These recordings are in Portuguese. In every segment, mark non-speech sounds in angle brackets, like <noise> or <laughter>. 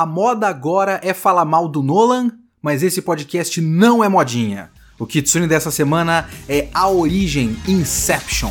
A moda agora é falar mal do Nolan, mas esse podcast não é modinha. O Kitsune dessa semana é A Origem Inception.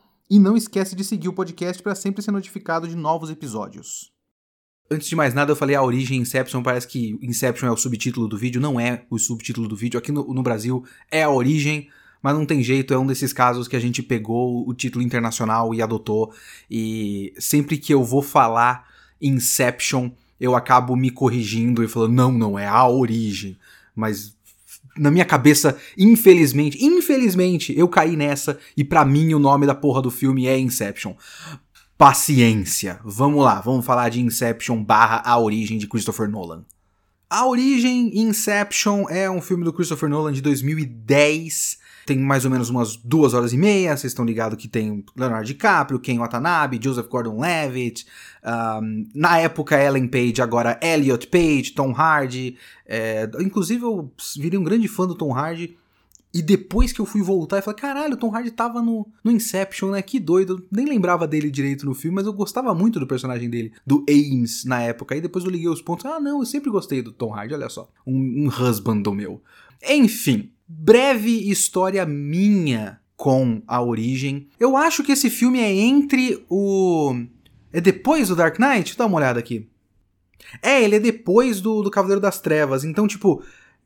e não esquece de seguir o podcast para sempre ser notificado de novos episódios. Antes de mais nada, eu falei a origem Inception, parece que Inception é o subtítulo do vídeo, não é o subtítulo do vídeo. Aqui no, no Brasil é a origem, mas não tem jeito, é um desses casos que a gente pegou o título internacional e adotou. E sempre que eu vou falar Inception, eu acabo me corrigindo e falando, não, não, é a origem. Mas na minha cabeça, infelizmente, infelizmente, eu caí nessa e para mim o nome da porra do filme é Inception. Paciência. Vamos lá, vamos falar de Inception barra A Origem de Christopher Nolan. A Origem Inception é um filme do Christopher Nolan de 2010 tem mais ou menos umas duas horas e meia. Vocês estão ligados que tem Leonardo DiCaprio, Ken Watanabe, Joseph Gordon-Levitt, um, na época Ellen Page, agora Elliot Page, Tom Hardy. É, inclusive eu virei um grande fã do Tom Hardy. E depois que eu fui voltar, eu falei, caralho, o Tom Hardy tava no, no Inception, né? Que doido. Nem lembrava dele direito no filme, mas eu gostava muito do personagem dele, do Ames, na época. Aí depois eu liguei os pontos. Ah, não, eu sempre gostei do Tom Hardy, olha só. Um, um husband do meu. Enfim, breve história minha com a origem. Eu acho que esse filme é entre o. É depois do Dark Knight? Dá uma olhada aqui. É, ele é depois do, do Cavaleiro das Trevas. Então, tipo,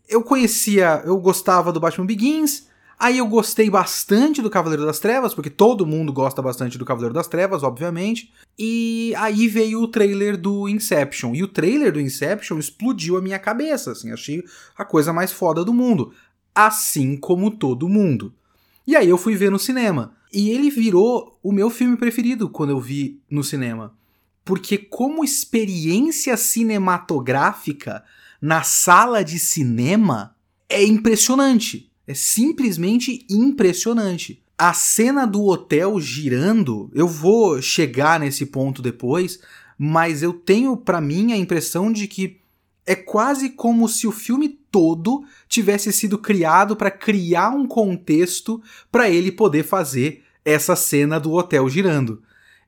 eu conhecia, eu gostava do Batman Begins. Aí eu gostei bastante do Cavaleiro das Trevas, porque todo mundo gosta bastante do Cavaleiro das Trevas, obviamente. E aí veio o trailer do Inception. E o trailer do Inception explodiu a minha cabeça, assim, achei a coisa mais foda do mundo assim como todo mundo. E aí eu fui ver no cinema. E ele virou o meu filme preferido quando eu vi no cinema. Porque, como experiência cinematográfica na sala de cinema, é impressionante. É simplesmente impressionante. A cena do hotel girando, eu vou chegar nesse ponto depois, mas eu tenho para mim a impressão de que é quase como se o filme todo tivesse sido criado para criar um contexto para ele poder fazer essa cena do hotel girando.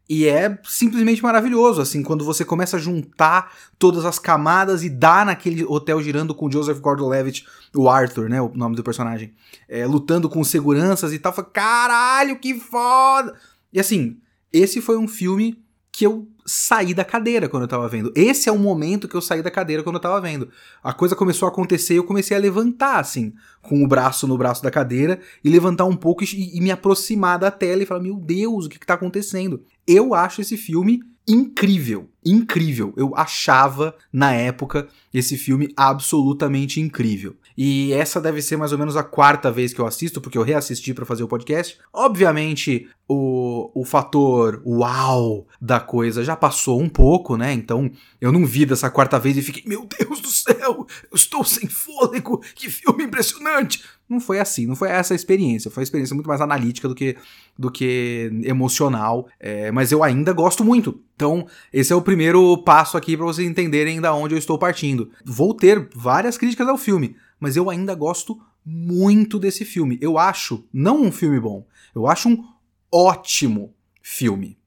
E é simplesmente maravilhoso, assim, quando você começa a juntar todas as camadas e dá naquele hotel girando com Joseph Gordon-Levitt, o Arthur, né, o nome do personagem, é, lutando com seguranças e tal, fala, caralho, que foda! E assim, esse foi um filme que eu saí da cadeira quando eu tava vendo. Esse é o momento que eu saí da cadeira quando eu tava vendo. A coisa começou a acontecer e eu comecei a levantar, assim, com o braço no braço da cadeira e levantar um pouco e, e me aproximar da tela e falar: Meu Deus, o que, que tá acontecendo? Eu acho esse filme incrível, incrível. Eu achava na época esse filme absolutamente incrível. E essa deve ser mais ou menos a quarta vez que eu assisto, porque eu reassisti para fazer o podcast. Obviamente, o, o fator uau da coisa já passou um pouco, né? Então, eu não vi dessa quarta vez e fiquei, meu Deus do céu, eu estou sem fôlego, que filme impressionante. Não foi assim, não foi essa a experiência. Foi uma experiência muito mais analítica do que, do que emocional. É, mas eu ainda gosto muito. Então, esse é o primeiro passo aqui para vocês entenderem da onde eu estou partindo. Vou ter várias críticas ao filme mas eu ainda gosto muito desse filme. Eu acho não um filme bom, eu acho um ótimo filme.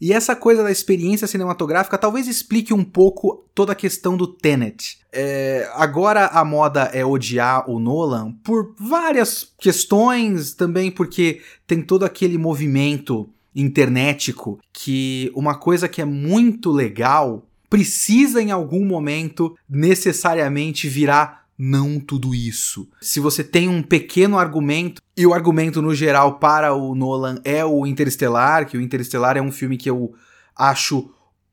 E essa coisa da experiência cinematográfica talvez explique um pouco toda a questão do Tenet. É, agora a moda é odiar o Nolan por várias questões, também porque tem todo aquele movimento internetico que uma coisa que é muito legal precisa em algum momento necessariamente virar não tudo isso. Se você tem um pequeno argumento, e o argumento no geral para o Nolan é o Interestelar, que o Interestelar é um filme que eu acho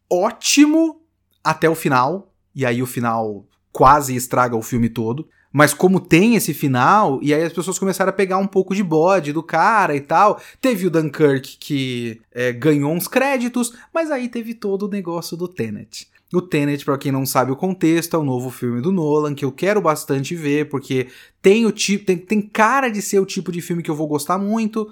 ótimo, até o final, e aí o final quase estraga o filme todo. Mas como tem esse final, e aí as pessoas começaram a pegar um pouco de bode do cara e tal. Teve o Dunkirk que é, ganhou uns créditos, mas aí teve todo o negócio do Tenet. O Tenet, para quem não sabe o contexto, é o novo filme do Nolan, que eu quero bastante ver, porque tem o tipo. Tem, tem cara de ser o tipo de filme que eu vou gostar muito.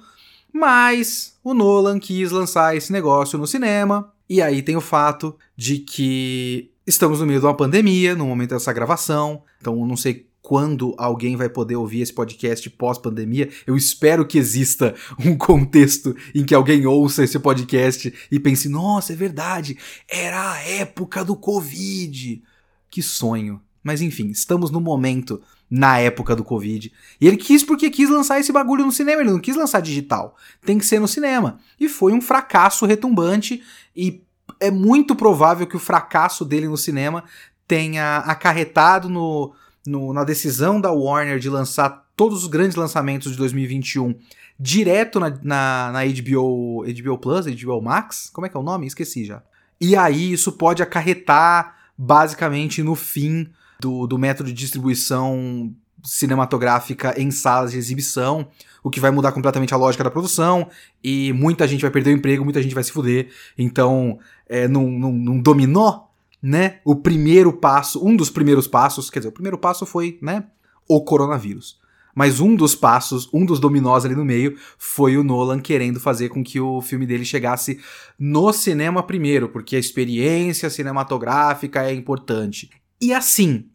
Mas o Nolan quis lançar esse negócio no cinema. E aí tem o fato de que estamos no meio de uma pandemia, no momento dessa gravação. Então não sei quando alguém vai poder ouvir esse podcast pós-pandemia. Eu espero que exista um contexto em que alguém ouça esse podcast e pense: nossa, é verdade, era a época do Covid. Que sonho. Mas enfim, estamos no momento, na época do Covid. E ele quis porque quis lançar esse bagulho no cinema, ele não quis lançar digital. Tem que ser no cinema. E foi um fracasso retumbante e é muito provável que o fracasso dele no cinema tenha acarretado no, no, na decisão da Warner de lançar todos os grandes lançamentos de 2021 direto na, na, na HBO, HBO Plus, HBO Max, como é que é o nome? Esqueci já. E aí isso pode acarretar basicamente no fim do, do método de distribuição cinematográfica em salas de exibição, o que vai mudar completamente a lógica da produção, e muita gente vai perder o emprego, muita gente vai se fuder. Então, é, num, num, num dominó, né? O primeiro passo, um dos primeiros passos, quer dizer, o primeiro passo foi, né? O coronavírus. Mas um dos passos, um dos dominós ali no meio, foi o Nolan querendo fazer com que o filme dele chegasse no cinema primeiro, porque a experiência cinematográfica é importante. E assim,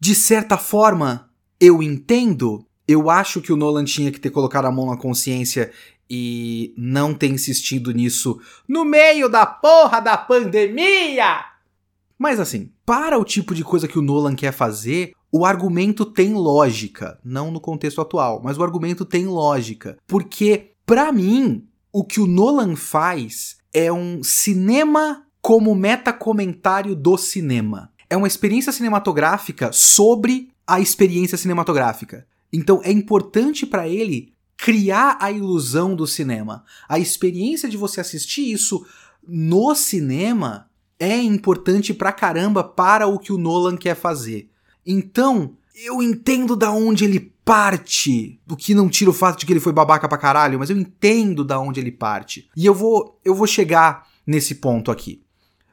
de certa forma, eu entendo, eu acho que o Nolan tinha que ter colocado a mão na consciência e não ter insistido nisso no meio da porra da pandemia! Mas assim, para o tipo de coisa que o Nolan quer fazer, o argumento tem lógica, não no contexto atual, mas o argumento tem lógica, porque para mim, o que o Nolan faz é um cinema como metacomentário do cinema. É uma experiência cinematográfica sobre a experiência cinematográfica. Então é importante para ele criar a ilusão do cinema. A experiência de você assistir isso no cinema é importante pra caramba para o que o Nolan quer fazer. Então, eu entendo da onde ele parte, o que não tira o fato de que ele foi babaca pra caralho, mas eu entendo da onde ele parte. E eu vou eu vou chegar nesse ponto aqui.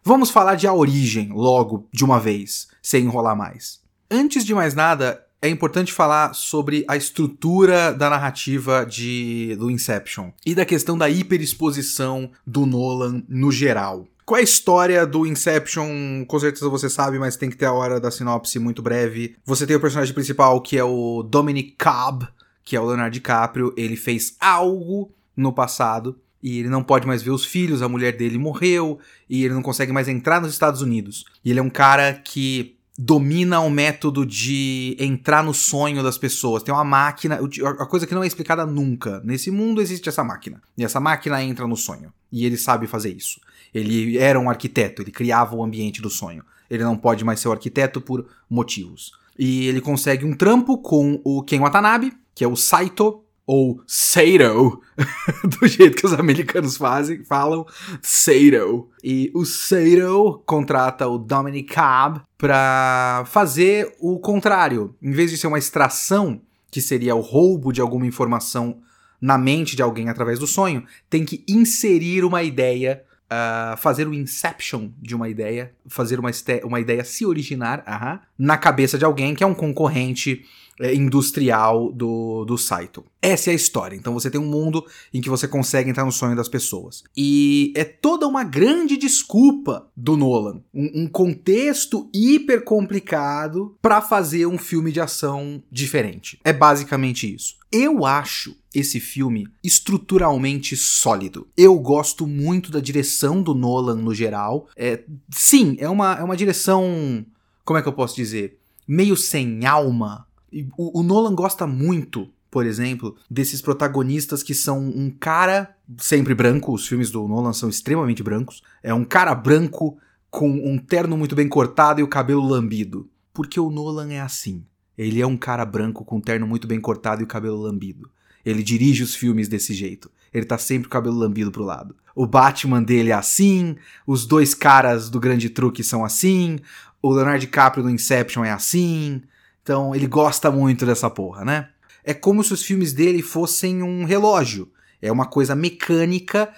Vamos falar de a origem logo de uma vez, sem enrolar mais. Antes de mais nada, é importante falar sobre a estrutura da narrativa de, do Inception e da questão da hiperexposição do Nolan no geral. Qual é a história do Inception? Com certeza você sabe, mas tem que ter a hora da sinopse muito breve. Você tem o personagem principal que é o Dominic Cobb, que é o Leonardo DiCaprio. Ele fez algo no passado e ele não pode mais ver os filhos, a mulher dele morreu e ele não consegue mais entrar nos Estados Unidos. E ele é um cara que domina o método de entrar no sonho das pessoas. Tem uma máquina, a coisa que não é explicada nunca. Nesse mundo existe essa máquina. E essa máquina entra no sonho. E ele sabe fazer isso. Ele era um arquiteto, ele criava o ambiente do sonho. Ele não pode mais ser o arquiteto por motivos. E ele consegue um trampo com o Ken Watanabe, que é o Saito, ou Sato, <laughs> do jeito que os americanos fazem, falam Sato. E o Sato contrata o Dominic Cobb para fazer o contrário. Em vez de ser uma extração, que seria o roubo de alguma informação na mente de alguém através do sonho, tem que inserir uma ideia Uh, fazer o inception de uma ideia, fazer uma, uma ideia se originar uh -huh, na cabeça de alguém que é um concorrente é, industrial do, do Saito. Essa é a história. Então você tem um mundo em que você consegue entrar no sonho das pessoas. E é toda uma grande desculpa do Nolan. Um, um contexto hiper complicado para fazer um filme de ação diferente. É basicamente isso. Eu acho esse filme estruturalmente sólido. Eu gosto muito da direção do Nolan no geral. É, sim, é uma, é uma direção. Como é que eu posso dizer? Meio sem alma o, o Nolan gosta muito por exemplo, desses protagonistas que são um cara sempre branco, os filmes do Nolan são extremamente brancos, é um cara branco com um terno muito bem cortado e o cabelo lambido. Porque o Nolan é assim. Ele é um cara branco com um terno muito bem cortado e o cabelo lambido. Ele dirige os filmes desse jeito. Ele tá sempre com o cabelo lambido pro lado. o Batman dele é assim, os dois caras do Grande Truque são assim, o Leonardo DiCaprio no Inception é assim. Então ele gosta muito dessa porra, né? É como se os filmes dele fossem um relógio. É uma coisa mecânica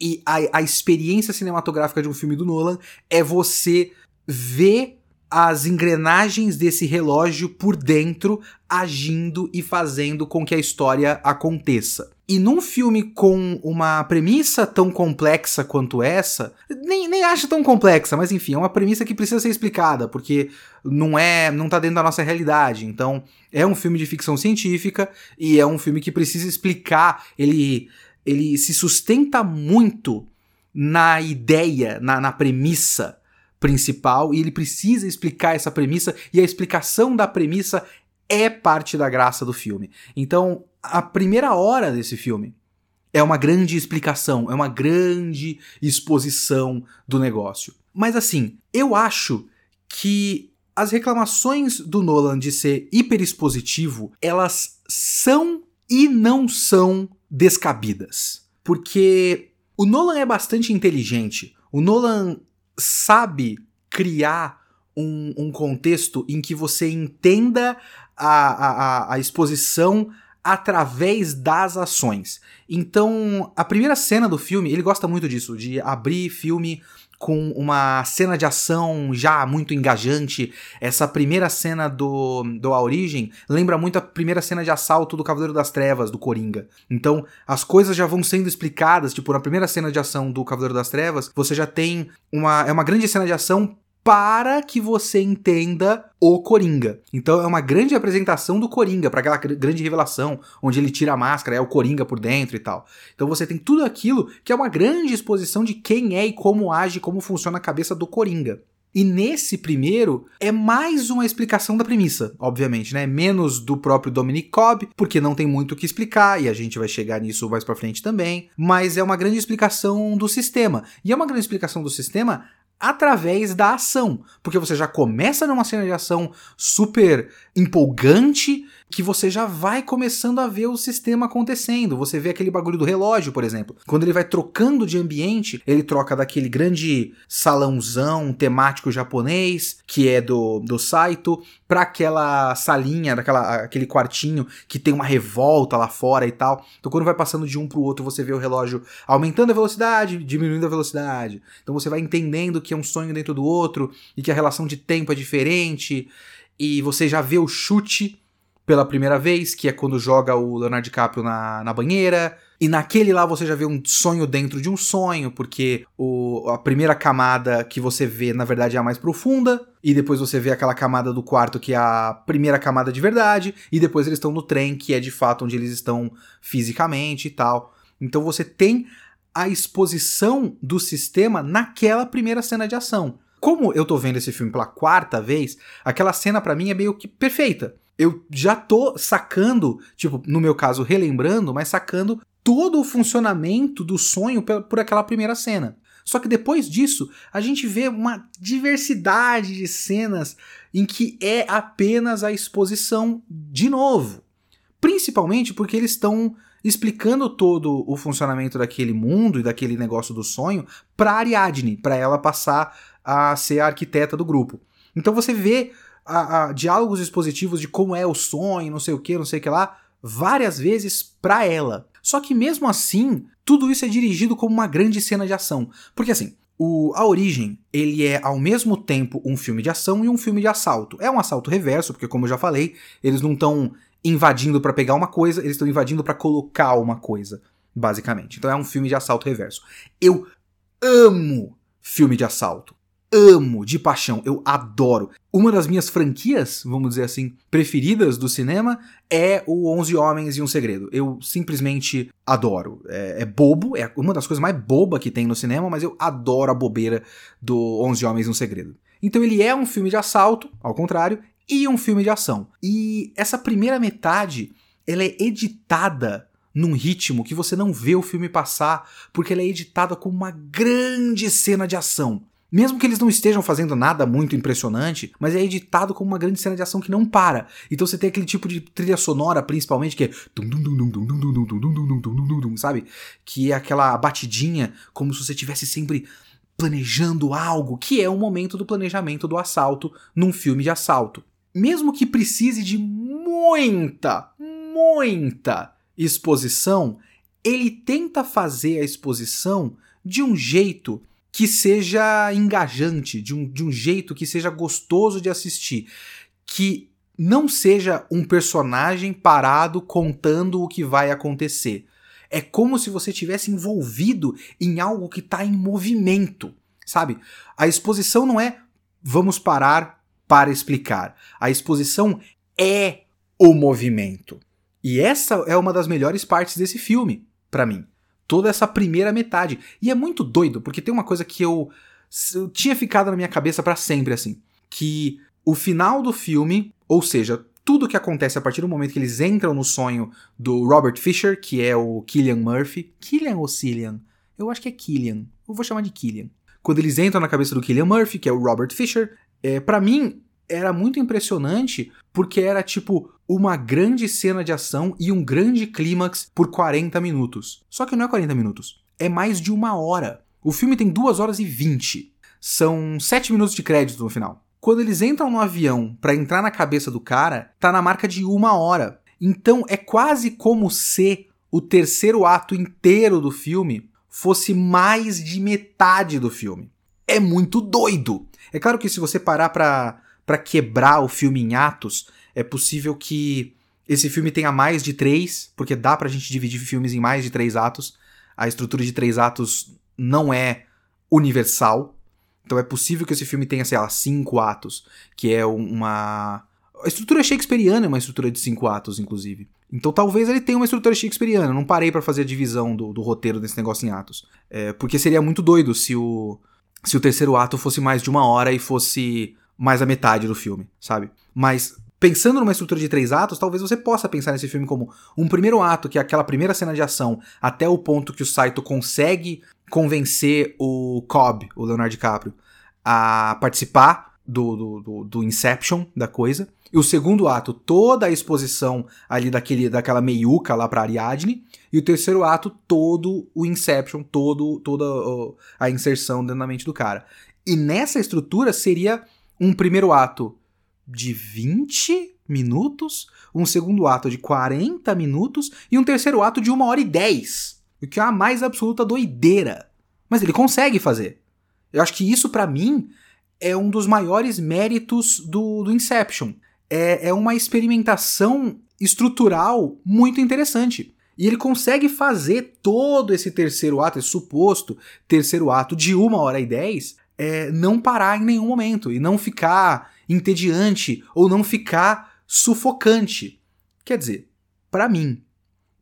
e a, a experiência cinematográfica de um filme do Nolan é você ver as engrenagens desse relógio por dentro agindo e fazendo com que a história aconteça. E num filme com uma premissa tão complexa quanto essa, nem, nem acho tão complexa, mas enfim, é uma premissa que precisa ser explicada, porque não é, não tá dentro da nossa realidade. Então, é um filme de ficção científica e é um filme que precisa explicar, ele ele se sustenta muito na ideia, na, na premissa principal, e ele precisa explicar essa premissa, e a explicação da premissa é parte da graça do filme. Então, a primeira hora desse filme é uma grande explicação, é uma grande exposição do negócio. Mas assim, eu acho que as reclamações do Nolan de ser hiperexpositivo, elas são e não são descabidas. Porque o Nolan é bastante inteligente. O Nolan sabe criar um, um contexto em que você entenda a, a, a exposição através das ações. Então, a primeira cena do filme, ele gosta muito disso, de abrir filme com uma cena de ação já muito engajante. Essa primeira cena do, do A Origem lembra muito a primeira cena de assalto do Cavaleiro das Trevas, do Coringa. Então, as coisas já vão sendo explicadas, tipo, na primeira cena de ação do Cavaleiro das Trevas, você já tem uma é uma grande cena de ação para que você entenda o Coringa. Então é uma grande apresentação do Coringa, para aquela grande revelação, onde ele tira a máscara, é o Coringa por dentro e tal. Então você tem tudo aquilo que é uma grande exposição de quem é e como age, como funciona a cabeça do Coringa. E nesse primeiro é mais uma explicação da premissa, obviamente, né? Menos do próprio Dominic Cobb, porque não tem muito o que explicar e a gente vai chegar nisso mais para frente também, mas é uma grande explicação do sistema. E é uma grande explicação do sistema através da ação, porque você já começa numa cena de ação super empolgante que você já vai começando a ver o sistema acontecendo. Você vê aquele bagulho do relógio, por exemplo. Quando ele vai trocando de ambiente, ele troca daquele grande salãozão temático japonês, que é do, do Saito, para aquela salinha, daquela, aquele quartinho que tem uma revolta lá fora e tal. Então quando vai passando de um pro outro, você vê o relógio aumentando a velocidade, diminuindo a velocidade. Então você vai entendendo que é um sonho dentro do outro e que a relação de tempo é diferente. E você já vê o chute pela primeira vez, que é quando joga o Leonardo DiCaprio na, na banheira. E naquele lá você já vê um sonho dentro de um sonho, porque o, a primeira camada que você vê, na verdade, é a mais profunda, e depois você vê aquela camada do quarto que é a primeira camada de verdade, e depois eles estão no trem, que é de fato onde eles estão fisicamente e tal. Então você tem a exposição do sistema naquela primeira cena de ação. Como eu tô vendo esse filme pela quarta vez, aquela cena para mim é meio que perfeita eu já tô sacando, tipo, no meu caso, relembrando, mas sacando todo o funcionamento do sonho por aquela primeira cena. Só que depois disso, a gente vê uma diversidade de cenas em que é apenas a exposição de novo. Principalmente porque eles estão explicando todo o funcionamento daquele mundo e daquele negócio do sonho para Ariadne, para ela passar a ser a arquiteta do grupo. Então você vê a, a, diálogos expositivos de como é o sonho, não sei o que, não sei o que lá, várias vezes para ela. Só que mesmo assim, tudo isso é dirigido como uma grande cena de ação. Porque assim, o A Origem, ele é ao mesmo tempo um filme de ação e um filme de assalto. É um assalto reverso, porque como eu já falei, eles não estão invadindo para pegar uma coisa, eles estão invadindo para colocar uma coisa, basicamente. Então é um filme de assalto reverso. Eu amo filme de assalto amo de paixão, eu adoro. Uma das minhas franquias, vamos dizer assim, preferidas do cinema é o Onze Homens e um Segredo. Eu simplesmente adoro. É, é bobo, é uma das coisas mais bobas que tem no cinema, mas eu adoro a bobeira do Onze Homens e um Segredo. Então ele é um filme de assalto, ao contrário, e um filme de ação. E essa primeira metade, ela é editada num ritmo que você não vê o filme passar, porque ela é editada como uma grande cena de ação. Mesmo que eles não estejam fazendo nada muito impressionante, mas é editado como uma grande cena de ação que não para. Então você tem aquele tipo de trilha sonora, principalmente, que é. Sabe? Que é aquela batidinha, como se você estivesse sempre planejando algo, que é o momento do planejamento do assalto num filme de assalto. Mesmo que precise de muita, muita exposição, ele tenta fazer a exposição de um jeito que seja engajante, de um, de um jeito que seja gostoso de assistir, que não seja um personagem parado contando o que vai acontecer. É como se você tivesse envolvido em algo que está em movimento, sabe? A exposição não é vamos parar para explicar. A exposição é o movimento. E essa é uma das melhores partes desse filme, para mim toda essa primeira metade. E é muito doido, porque tem uma coisa que eu, eu tinha ficado na minha cabeça para sempre, assim. Que o final do filme, ou seja, tudo que acontece a partir do momento que eles entram no sonho do Robert Fisher, que é o Killian Murphy. Killian ou Cillian? Eu acho que é Killian. Eu vou chamar de Killian. Quando eles entram na cabeça do Killian Murphy, que é o Robert Fisher, é, para mim era muito impressionante porque era tipo uma grande cena de ação e um grande clímax por 40 minutos. Só que não é 40 minutos, é mais de uma hora. O filme tem 2 horas e 20. São 7 minutos de crédito no final. Quando eles entram no avião para entrar na cabeça do cara, tá na marca de uma hora. Então é quase como se o terceiro ato inteiro do filme fosse mais de metade do filme. É muito doido. É claro que se você parar pra, pra quebrar o filme em atos, é possível que esse filme tenha mais de três, porque dá pra gente dividir filmes em mais de três atos. A estrutura de três atos não é universal. Então é possível que esse filme tenha, sei lá, cinco atos, que é uma. A estrutura shakespeariana é uma estrutura de cinco atos, inclusive. Então talvez ele tenha uma estrutura shakespeariana. Eu não parei para fazer a divisão do, do, roteiro desse negócio em atos. É, porque seria muito doido se o, se o terceiro ato fosse mais de uma hora e fosse mais a metade do filme, sabe? Mas pensando numa estrutura de três atos, talvez você possa pensar nesse filme como um primeiro ato, que é aquela primeira cena de ação, até o ponto que o Saito consegue convencer o Cobb, o Leonardo DiCaprio, a participar do, do, do, do Inception da coisa. E o segundo ato, toda a exposição ali daquele, daquela meiuca lá pra Ariadne. E o terceiro ato, todo o Inception, todo, toda a inserção dentro da mente do cara. E nessa estrutura seria um primeiro ato de 20 minutos, um segundo ato de 40 minutos e um terceiro ato de 1 hora e 10. O que é a mais absoluta doideira. Mas ele consegue fazer. Eu acho que isso, para mim, é um dos maiores méritos do, do Inception. É, é uma experimentação estrutural muito interessante. E ele consegue fazer todo esse terceiro ato, esse suposto terceiro ato de 1 hora e 10, é, não parar em nenhum momento e não ficar entediante ou não ficar sufocante. Quer dizer, para mim,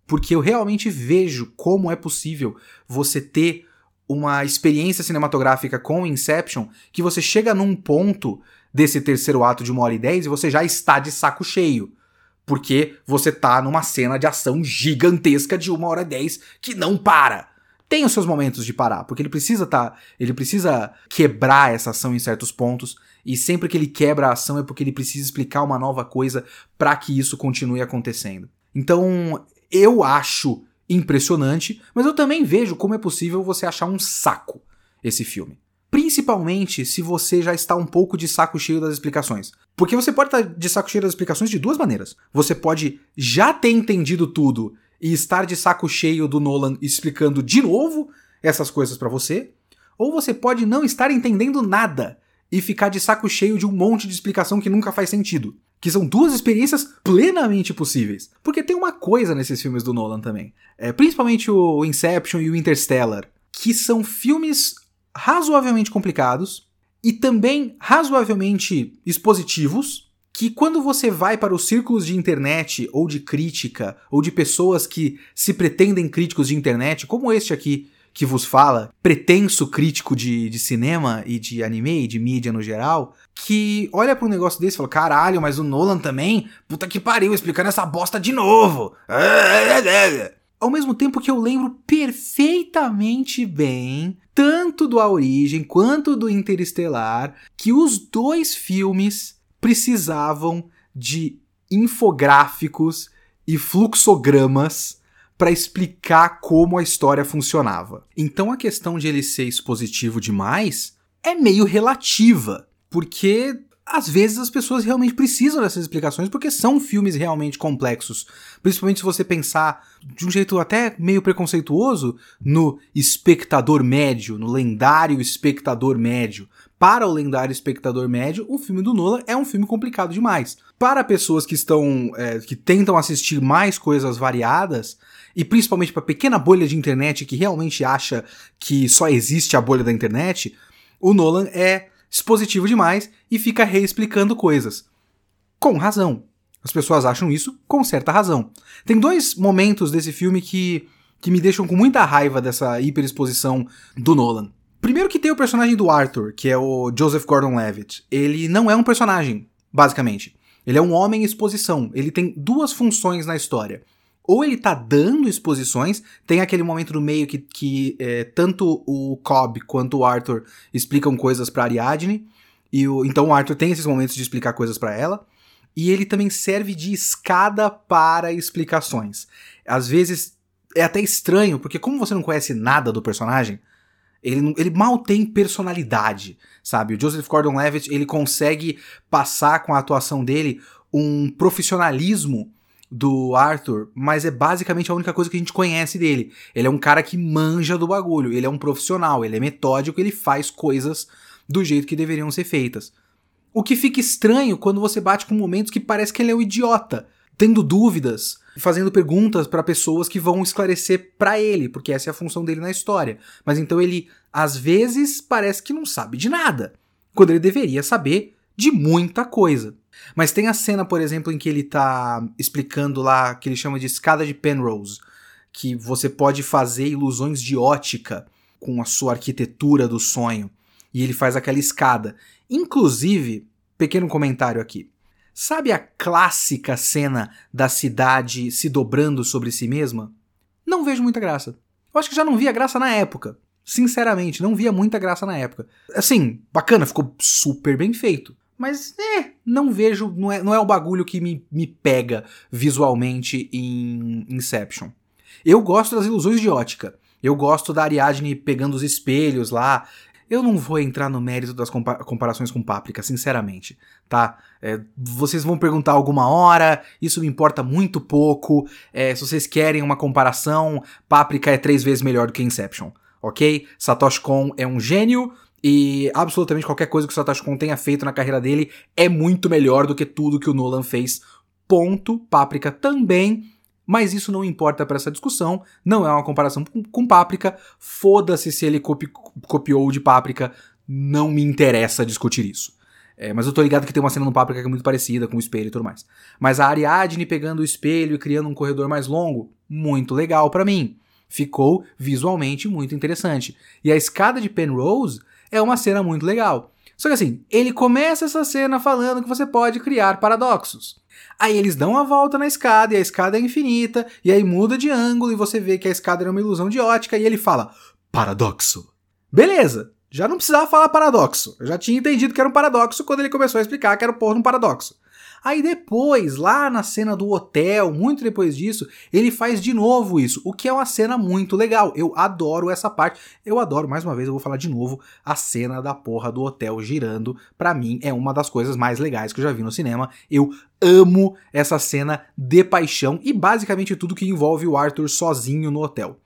porque eu realmente vejo como é possível você ter uma experiência cinematográfica com Inception que você chega num ponto desse terceiro ato de uma hora e dez e você já está de saco cheio. Porque você tá numa cena de ação gigantesca de uma hora e dez que não para tem os seus momentos de parar, porque ele precisa tá, ele precisa quebrar essa ação em certos pontos, e sempre que ele quebra a ação é porque ele precisa explicar uma nova coisa para que isso continue acontecendo. Então, eu acho impressionante, mas eu também vejo como é possível você achar um saco esse filme. Principalmente se você já está um pouco de saco cheio das explicações. Porque você pode estar de saco cheio das explicações de duas maneiras. Você pode já ter entendido tudo e estar de saco cheio do Nolan explicando de novo essas coisas para você, ou você pode não estar entendendo nada e ficar de saco cheio de um monte de explicação que nunca faz sentido. Que são duas experiências plenamente possíveis. Porque tem uma coisa nesses filmes do Nolan também. É, principalmente o Inception e o Interstellar. Que são filmes razoavelmente complicados e também razoavelmente expositivos que quando você vai para os círculos de internet ou de crítica ou de pessoas que se pretendem críticos de internet, como este aqui que vos fala, pretenso crítico de, de cinema e de anime e de mídia no geral, que olha para um negócio desse e fala: caralho, mas o Nolan também? Puta que pariu, explicando essa bosta de novo. ao mesmo tempo que eu lembro perfeitamente bem, tanto do A Origem quanto do Interestelar, que os dois filmes precisavam de infográficos e fluxogramas para explicar como a história funcionava. Então a questão de ele ser expositivo demais é meio relativa, porque às vezes as pessoas realmente precisam dessas explicações porque são filmes realmente complexos. Principalmente se você pensar de um jeito até meio preconceituoso no espectador médio, no lendário espectador médio. Para o lendário espectador médio, o filme do Nolan é um filme complicado demais. Para pessoas que estão é, que tentam assistir mais coisas variadas e principalmente para pequena bolha de internet que realmente acha que só existe a bolha da internet, o Nolan é expositivo demais e fica reexplicando coisas. Com razão. As pessoas acham isso com certa razão. Tem dois momentos desse filme que, que me deixam com muita raiva dessa hiperexposição do Nolan. Primeiro que tem o personagem do Arthur, que é o Joseph Gordon-Levitt. Ele não é um personagem, basicamente. Ele é um homem em exposição. Ele tem duas funções na história ou ele tá dando exposições, tem aquele momento no meio que, que é, tanto o Cobb quanto o Arthur explicam coisas pra Ariadne, e o, então o Arthur tem esses momentos de explicar coisas para ela, e ele também serve de escada para explicações. Às vezes é até estranho, porque como você não conhece nada do personagem, ele, ele mal tem personalidade, sabe? O Joseph Gordon-Levitt, ele consegue passar com a atuação dele um profissionalismo do Arthur, mas é basicamente a única coisa que a gente conhece dele. Ele é um cara que manja do bagulho, ele é um profissional, ele é metódico, ele faz coisas do jeito que deveriam ser feitas. O que fica estranho quando você bate com momentos que parece que ele é um idiota, tendo dúvidas, fazendo perguntas para pessoas que vão esclarecer para ele, porque essa é a função dele na história. Mas então ele às vezes parece que não sabe de nada, quando ele deveria saber de muita coisa. Mas tem a cena, por exemplo, em que ele tá explicando lá que ele chama de escada de Penrose, que você pode fazer ilusões de ótica com a sua arquitetura do sonho. E ele faz aquela escada. Inclusive, pequeno comentário aqui. Sabe a clássica cena da cidade se dobrando sobre si mesma? Não vejo muita graça. Eu acho que já não via graça na época. Sinceramente, não via muita graça na época. Assim, bacana, ficou super bem feito. Mas, é, não vejo, não é, não é o bagulho que me, me pega visualmente em Inception. Eu gosto das ilusões de ótica. Eu gosto da Ariadne pegando os espelhos lá. Eu não vou entrar no mérito das compa comparações com Páprica, sinceramente, tá? É, vocês vão perguntar alguma hora, isso me importa muito pouco. É, se vocês querem uma comparação, Páprica é três vezes melhor do que Inception, ok? Satoshi Kon é um gênio, e absolutamente qualquer coisa que o Satoshi Kon tenha feito na carreira dele é muito melhor do que tudo que o Nolan fez. Ponto. Páprica também. Mas isso não importa para essa discussão. Não é uma comparação com, com Páprica. Foda-se se ele copi copiou de Páprica. Não me interessa discutir isso. É, mas eu tô ligado que tem uma cena no Páprica que é muito parecida com o espelho e tudo mais. Mas a Ariadne pegando o espelho e criando um corredor mais longo, muito legal para mim. Ficou visualmente muito interessante. E a escada de Penrose é uma cena muito legal. Só que assim, ele começa essa cena falando que você pode criar paradoxos. Aí eles dão a volta na escada e a escada é infinita, e aí muda de ângulo e você vê que a escada era uma ilusão de ótica e ele fala paradoxo. Beleza, já não precisava falar paradoxo. Eu já tinha entendido que era um paradoxo quando ele começou a explicar que era o porra de um paradoxo. Aí depois, lá na cena do hotel, muito depois disso, ele faz de novo isso, o que é uma cena muito legal. Eu adoro essa parte. Eu adoro, mais uma vez, eu vou falar de novo, a cena da porra do hotel girando. Para mim, é uma das coisas mais legais que eu já vi no cinema. Eu amo essa cena de paixão e basicamente tudo que envolve o Arthur sozinho no hotel.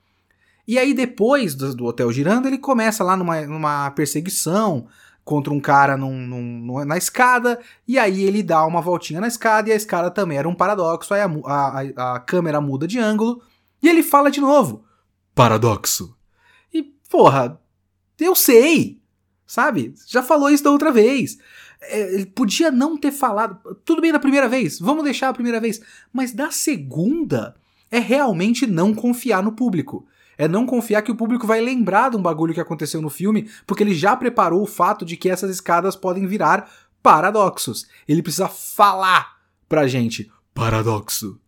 E aí, depois do, hotel girando, ele começa lá numa, numa perseguição contra um cara num, num, na escada, e aí ele dá uma voltinha na escada, e a escada também era um paradoxo, aí a, a, a câmera muda de ângulo, e ele fala de novo: Paradoxo. E, porra, eu sei, sabe? Já falou isso da outra vez. É, ele podia não ter falado. Tudo bem da primeira vez, vamos deixar a primeira vez. Mas da segunda, é realmente não confiar no público. É não confiar que o público vai lembrar de um bagulho que aconteceu no filme, porque ele já preparou o fato de que essas escadas podem virar paradoxos. Ele precisa falar pra gente paradoxo.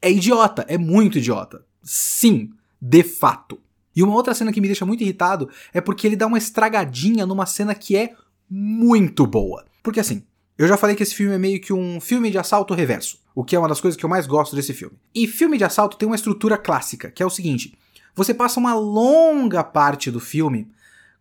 É idiota, é muito idiota. Sim, de fato. E uma outra cena que me deixa muito irritado é porque ele dá uma estragadinha numa cena que é muito boa. Porque assim, eu já falei que esse filme é meio que um filme de assalto reverso, o que é uma das coisas que eu mais gosto desse filme. E filme de assalto tem uma estrutura clássica, que é o seguinte: você passa uma longa parte do filme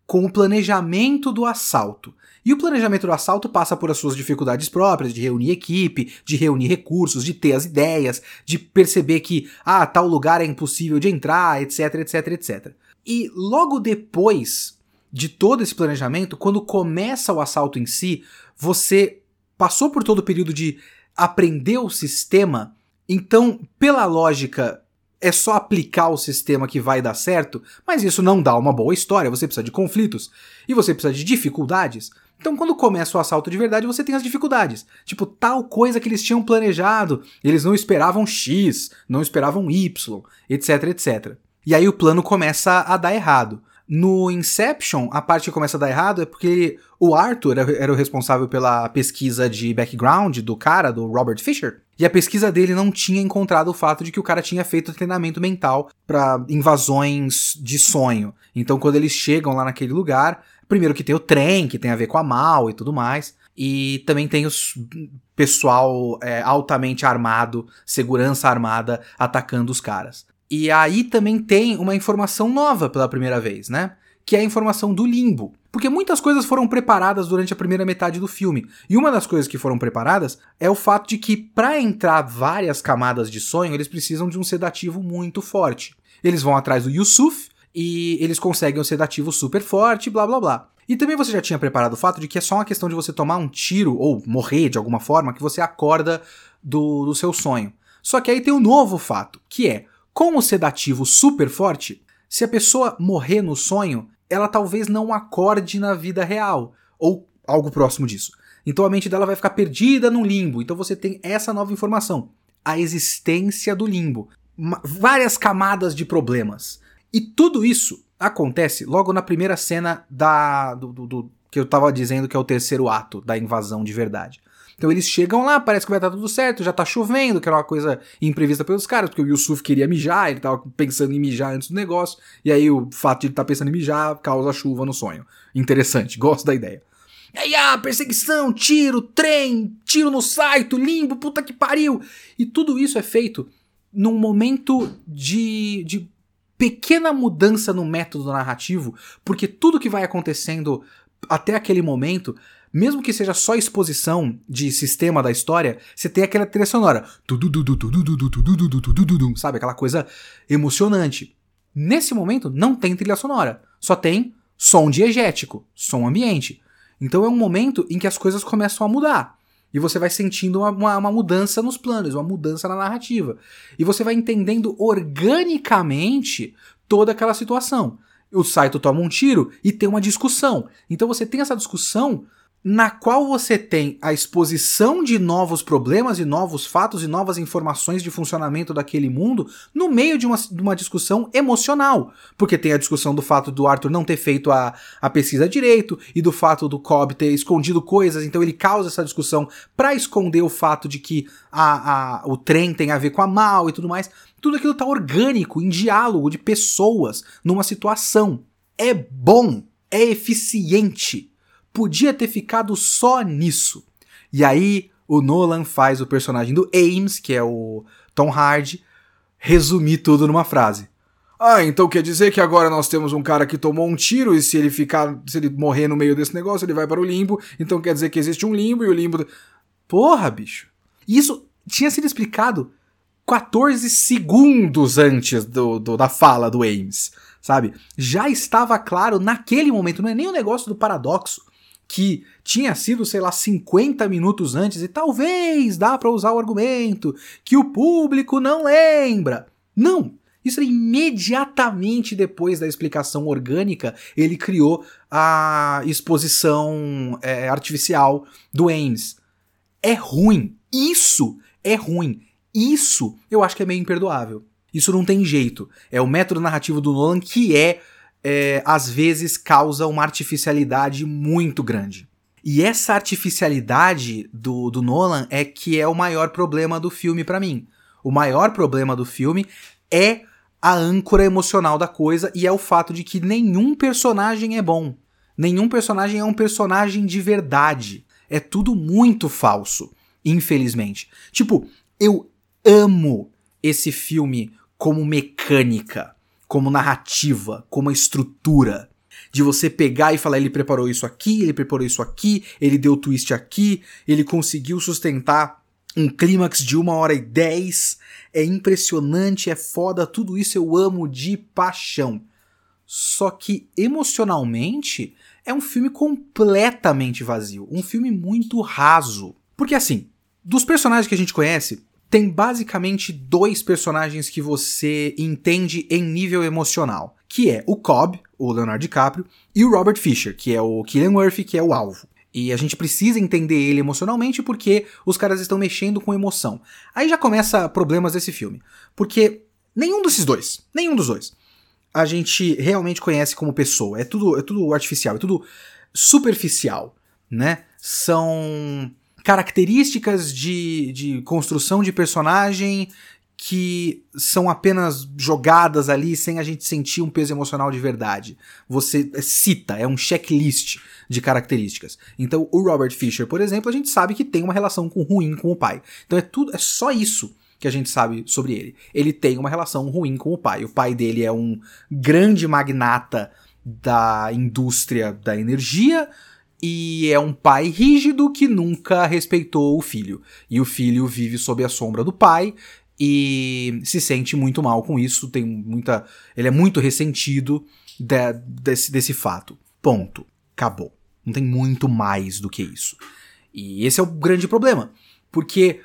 com o planejamento do assalto. E o planejamento do assalto passa por as suas dificuldades próprias, de reunir equipe, de reunir recursos, de ter as ideias, de perceber que, ah, tal lugar é impossível de entrar, etc, etc, etc. E logo depois de todo esse planejamento, quando começa o assalto em si, você passou por todo o período de aprender o sistema, então, pela lógica é só aplicar o sistema que vai dar certo, mas isso não dá uma boa história, você precisa de conflitos e você precisa de dificuldades. Então, quando começa o assalto de verdade, você tem as dificuldades. Tipo, tal coisa que eles tinham planejado, eles não esperavam X, não esperavam Y, etc, etc. E aí o plano começa a dar errado. No Inception, a parte que começa a dar errado é porque o Arthur era o responsável pela pesquisa de background do cara, do Robert Fisher, e a pesquisa dele não tinha encontrado o fato de que o cara tinha feito treinamento mental para invasões de sonho. Então, quando eles chegam lá naquele lugar, primeiro que tem o trem, que tem a ver com a mal e tudo mais, e também tem os pessoal é, altamente armado, segurança armada, atacando os caras. E aí também tem uma informação nova pela primeira vez, né? Que é a informação do limbo. Porque muitas coisas foram preparadas durante a primeira metade do filme. E uma das coisas que foram preparadas é o fato de que, para entrar várias camadas de sonho, eles precisam de um sedativo muito forte. Eles vão atrás do Yusuf e eles conseguem um sedativo super forte, blá blá blá. E também você já tinha preparado o fato de que é só uma questão de você tomar um tiro ou morrer de alguma forma que você acorda do, do seu sonho. Só que aí tem um novo fato, que é, com o sedativo super forte, se a pessoa morrer no sonho, ela talvez não acorde na vida real, ou algo próximo disso. Então a mente dela vai ficar perdida no limbo. Então você tem essa nova informação, a existência do limbo, várias camadas de problemas. E tudo isso acontece logo na primeira cena da do, do, do que eu tava dizendo que é o terceiro ato da invasão de verdade. Então eles chegam lá, parece que vai estar tudo certo, já tá chovendo, que era uma coisa imprevista pelos caras, porque o Yusuf queria mijar, ele tava pensando em mijar antes do negócio, e aí o fato de ele estar tá pensando em mijar causa chuva no sonho. Interessante, <laughs> gosto da ideia. E aí, ah, perseguição, tiro, trem, tiro no saito, limbo, puta que pariu! E tudo isso é feito num momento de, de pequena mudança no método narrativo, porque tudo que vai acontecendo até aquele momento mesmo que seja só exposição de sistema da história, você tem aquela trilha sonora. Sabe? Aquela coisa emocionante. Nesse momento, não tem trilha sonora. Só tem som diegético, som ambiente. Então é um momento em que as coisas começam a mudar. E você vai sentindo uma, uma, uma, mudança nos planos, uma mudança na narrativa. E você vai entendendo organicamente toda aquela situação. O Saito toma um tiro e tem uma discussão. Então você tem essa discussão na qual você tem a exposição de novos problemas e novos fatos e novas informações de funcionamento daquele mundo no meio de uma, de uma discussão emocional. Porque tem a discussão do fato do Arthur não ter feito a, a pesquisa direito e do fato do Cobb ter escondido coisas, então ele causa essa discussão para esconder o fato de que a, a, o trem tem a ver com a mal e tudo mais. Tudo aquilo tá orgânico, em diálogo de pessoas, numa situação. É bom, é eficiente podia ter ficado só nisso. E aí o Nolan faz o personagem do Ames, que é o Tom Hardy, resumir tudo numa frase. Ah, então quer dizer que agora nós temos um cara que tomou um tiro e se ele ficar, se ele morrer no meio desse negócio, ele vai para o limbo. Então quer dizer que existe um limbo e o limbo. Porra, bicho. Isso tinha sido explicado 14 segundos antes do, do, da fala do Ames, sabe? Já estava claro naquele momento, não é nem o negócio do paradoxo que tinha sido, sei lá, 50 minutos antes e talvez dá para usar o argumento que o público não lembra. Não, isso é imediatamente depois da explicação orgânica, ele criou a exposição é, artificial do Ames. É ruim. Isso é ruim. Isso eu acho que é meio imperdoável. Isso não tem jeito. É o método narrativo do Nolan que é é, às vezes causa uma artificialidade muito grande. E essa artificialidade do, do Nolan é que é o maior problema do filme para mim. O maior problema do filme é a âncora emocional da coisa e é o fato de que nenhum personagem é bom. Nenhum personagem é um personagem de verdade. É tudo muito falso, infelizmente. Tipo, eu amo esse filme como mecânica, como narrativa, como estrutura. De você pegar e falar, ele preparou isso aqui, ele preparou isso aqui, ele deu twist aqui, ele conseguiu sustentar um clímax de uma hora e dez. É impressionante, é foda, tudo isso eu amo de paixão. Só que emocionalmente é um filme completamente vazio, um filme muito raso. Porque assim, dos personagens que a gente conhece, tem basicamente dois personagens que você entende em nível emocional, que é o Cobb, o Leonardo DiCaprio, e o Robert Fisher, que é o Killian Murphy, que é o alvo. E a gente precisa entender ele emocionalmente porque os caras estão mexendo com emoção. Aí já começa problemas desse filme. Porque nenhum desses dois, nenhum dos dois, a gente realmente conhece como pessoa. É tudo, é tudo artificial, é tudo superficial, né? São características de, de construção de personagem que são apenas jogadas ali sem a gente sentir um peso emocional de verdade. Você cita, é um checklist de características. Então, o Robert Fisher, por exemplo, a gente sabe que tem uma relação com ruim com o pai. Então é tudo, é só isso que a gente sabe sobre ele. Ele tem uma relação ruim com o pai. O pai dele é um grande magnata da indústria da energia, e é um pai rígido que nunca respeitou o filho. E o filho vive sob a sombra do pai e se sente muito mal com isso, tem muita, ele é muito ressentido de, desse, desse fato. Ponto. Acabou. Não tem muito mais do que isso. E esse é o grande problema, porque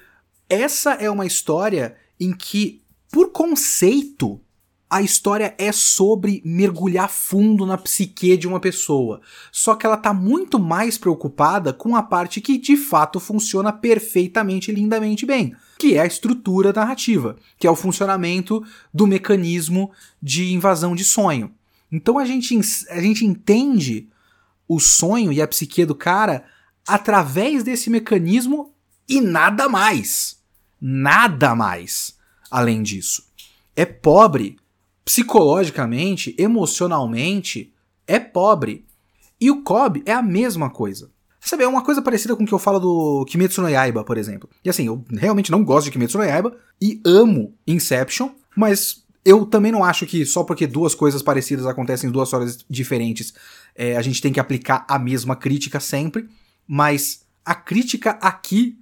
essa é uma história em que, por conceito, a história é sobre mergulhar fundo na psique de uma pessoa. Só que ela tá muito mais preocupada com a parte que de fato funciona perfeitamente lindamente bem, que é a estrutura narrativa, que é o funcionamento do mecanismo de invasão de sonho. Então a gente, a gente entende o sonho e a psique do cara através desse mecanismo e nada mais. Nada mais além disso. É pobre psicologicamente, emocionalmente, é pobre. E o Cobb é a mesma coisa. Sabe, é uma coisa parecida com o que eu falo do Kimetsu no Yaiba, por exemplo. E assim, eu realmente não gosto de Kimetsu no Yaiba e amo Inception, mas eu também não acho que só porque duas coisas parecidas acontecem em duas horas diferentes, é, a gente tem que aplicar a mesma crítica sempre. Mas a crítica aqui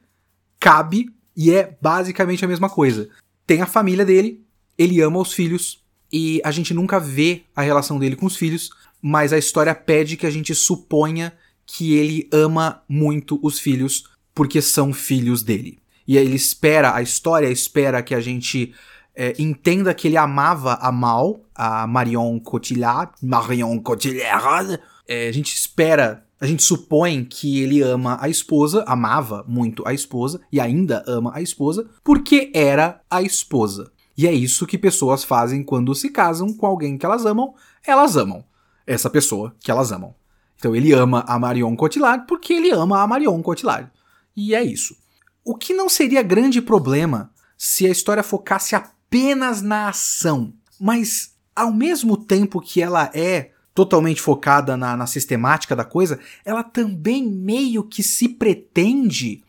cabe e é basicamente a mesma coisa. Tem a família dele, ele ama os filhos, e a gente nunca vê a relação dele com os filhos, mas a história pede que a gente suponha que ele ama muito os filhos porque são filhos dele. E ele espera, a história espera que a gente é, entenda que ele amava a Mal, a Marion Cotillard, Marion Cotillard. É, a gente espera, a gente supõe que ele ama a esposa, amava muito a esposa e ainda ama a esposa, porque era a esposa. E é isso que pessoas fazem quando se casam com alguém que elas amam, elas amam essa pessoa que elas amam. Então ele ama a Marion Cotillard porque ele ama a Marion Cotillard. E é isso. O que não seria grande problema se a história focasse apenas na ação, mas ao mesmo tempo que ela é totalmente focada na, na sistemática da coisa, ela também meio que se pretende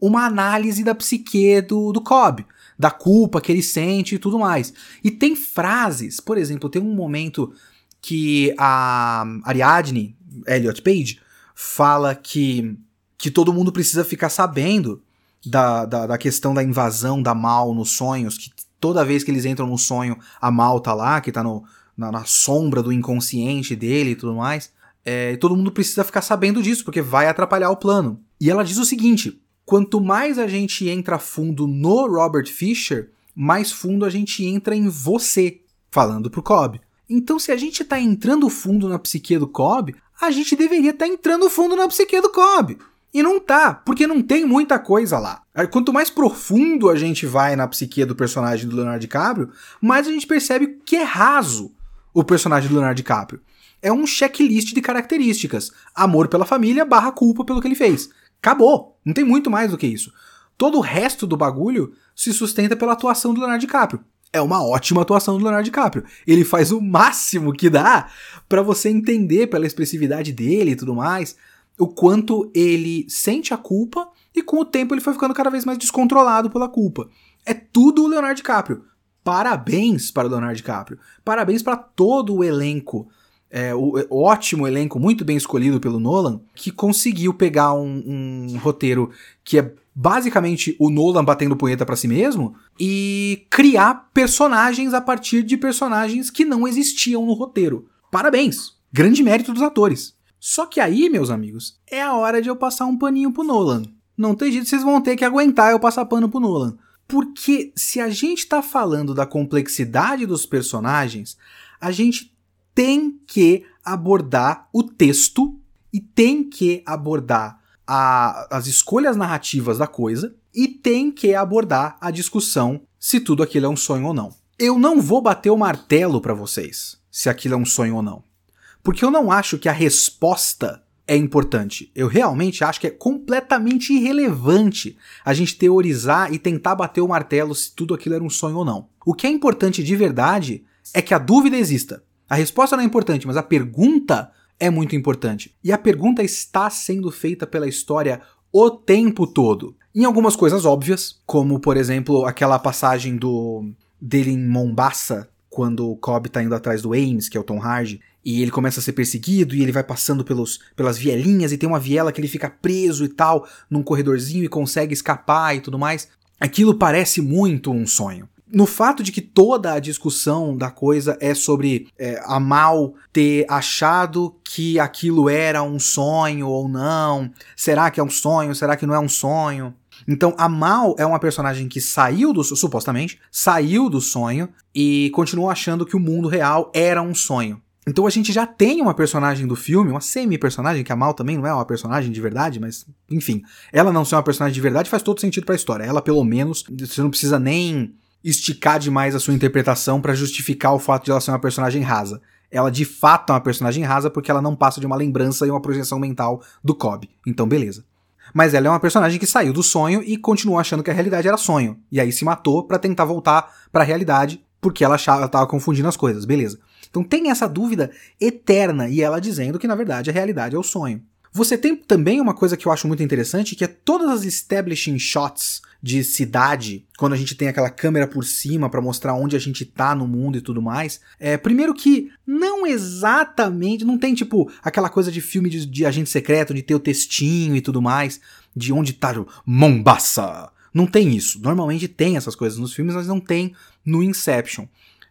uma análise da psique do, do Cobb da culpa que ele sente e tudo mais. E tem frases, por exemplo, tem um momento que a Ariadne, Elliot Page, fala que, que todo mundo precisa ficar sabendo da, da, da, questão da invasão da Mal nos sonhos, que toda vez que eles entram no sonho, a Mal tá lá, que tá no, na, na sombra do inconsciente dele e tudo mais. É, todo mundo precisa ficar sabendo disso, porque vai atrapalhar o plano. E ela diz o seguinte: quanto mais a gente entra fundo no Robert Fisher, mais fundo a gente entra em você, falando pro Cobb. Então, se a gente tá entrando fundo na psique do Cobb, a gente deveria estar tá entrando fundo na psique do Cobb. E não tá, porque não tem muita coisa lá. Quanto mais profundo a gente vai na psique do personagem do Leonardo DiCaprio, mais a gente percebe que é raso o personagem do Leonardo DiCaprio. É um checklist de características. Amor pela família barra culpa pelo que ele fez. Acabou. Não tem muito mais do que isso. Todo o resto do bagulho se sustenta pela atuação do Leonardo DiCaprio. é uma ótima atuação do Leonardo DiCaprio. Ele faz o máximo que dá para você entender pela expressividade dele e tudo mais, o quanto ele sente a culpa e com o tempo ele foi ficando cada vez mais descontrolado pela culpa. É tudo o Leonardo DiCaprio. Parabéns para o Leonardo DiCaprio. Parabéns para todo o elenco. É, o, o, ótimo elenco, muito bem escolhido pelo Nolan, que conseguiu pegar um, um roteiro que é basicamente o Nolan batendo punheta para si mesmo e criar personagens a partir de personagens que não existiam no roteiro. Parabéns! Grande mérito dos atores. Só que aí, meus amigos, é a hora de eu passar um paninho pro Nolan. Não tem jeito, vocês vão ter que aguentar eu passar pano pro Nolan. Porque se a gente tá falando da complexidade dos personagens, a gente tem que abordar o texto e tem que abordar a, as escolhas narrativas da coisa e tem que abordar a discussão se tudo aquilo é um sonho ou não. Eu não vou bater o martelo para vocês se aquilo é um sonho ou não. Porque eu não acho que a resposta é importante. Eu realmente acho que é completamente irrelevante a gente teorizar e tentar bater o martelo se tudo aquilo era um sonho ou não. O que é importante de verdade é que a dúvida exista. A resposta não é importante, mas a pergunta é muito importante. E a pergunta está sendo feita pela história o tempo todo. Em algumas coisas óbvias, como por exemplo aquela passagem do dele em Mombasa, quando o Cobb tá indo atrás do Ames, que é o Tom Hardy, e ele começa a ser perseguido e ele vai passando pelos, pelas vielinhas e tem uma viela que ele fica preso e tal, num corredorzinho e consegue escapar e tudo mais. Aquilo parece muito um sonho no fato de que toda a discussão da coisa é sobre é, a Mal ter achado que aquilo era um sonho ou não, será que é um sonho, será que não é um sonho? Então a Mal é uma personagem que saiu do supostamente saiu do sonho e continuou achando que o mundo real era um sonho. Então a gente já tem uma personagem do filme, uma semi-personagem, que a Mal também não é uma personagem de verdade, mas enfim, ela não ser uma personagem de verdade faz todo sentido para a história. Ela pelo menos, você não precisa nem esticar demais a sua interpretação para justificar o fato de ela ser uma personagem rasa. Ela de fato é uma personagem rasa porque ela não passa de uma lembrança e uma projeção mental do Cobb. Então, beleza. Mas ela é uma personagem que saiu do sonho e continuou achando que a realidade era sonho. E aí se matou para tentar voltar para a realidade porque ela achava, ela tava confundindo as coisas, beleza. Então tem essa dúvida eterna e ela dizendo que na verdade a realidade é o sonho. Você tem também uma coisa que eu acho muito interessante, que é todas as establishing shots de cidade, quando a gente tem aquela câmera por cima para mostrar onde a gente tá no mundo e tudo mais. É, primeiro que não exatamente, não tem tipo aquela coisa de filme de, de agente secreto, de ter o textinho e tudo mais, de onde tá o Mombasa. Não tem isso. Normalmente tem essas coisas nos filmes, mas não tem no Inception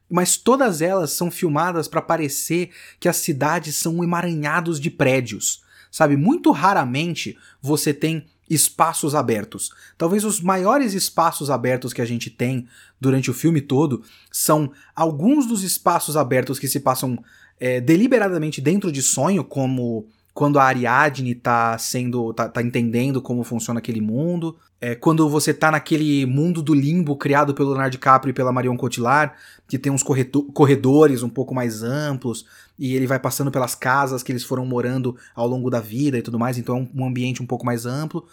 mas todas elas são filmadas para parecer que as cidades são emaranhados de prédios. Sabe, muito raramente você tem espaços abertos. Talvez os maiores espaços abertos que a gente tem durante o filme todo são alguns dos espaços abertos que se passam é, deliberadamente dentro de sonho, como quando a Ariadne tá sendo. tá, tá entendendo como funciona aquele mundo. É, quando você tá naquele mundo do limbo criado pelo Leonardo DiCaprio e pela Marion Cotillard, que tem uns corredores um pouco mais amplos, e ele vai passando pelas casas que eles foram morando ao longo da vida e tudo mais, então é um, um ambiente um pouco mais amplo.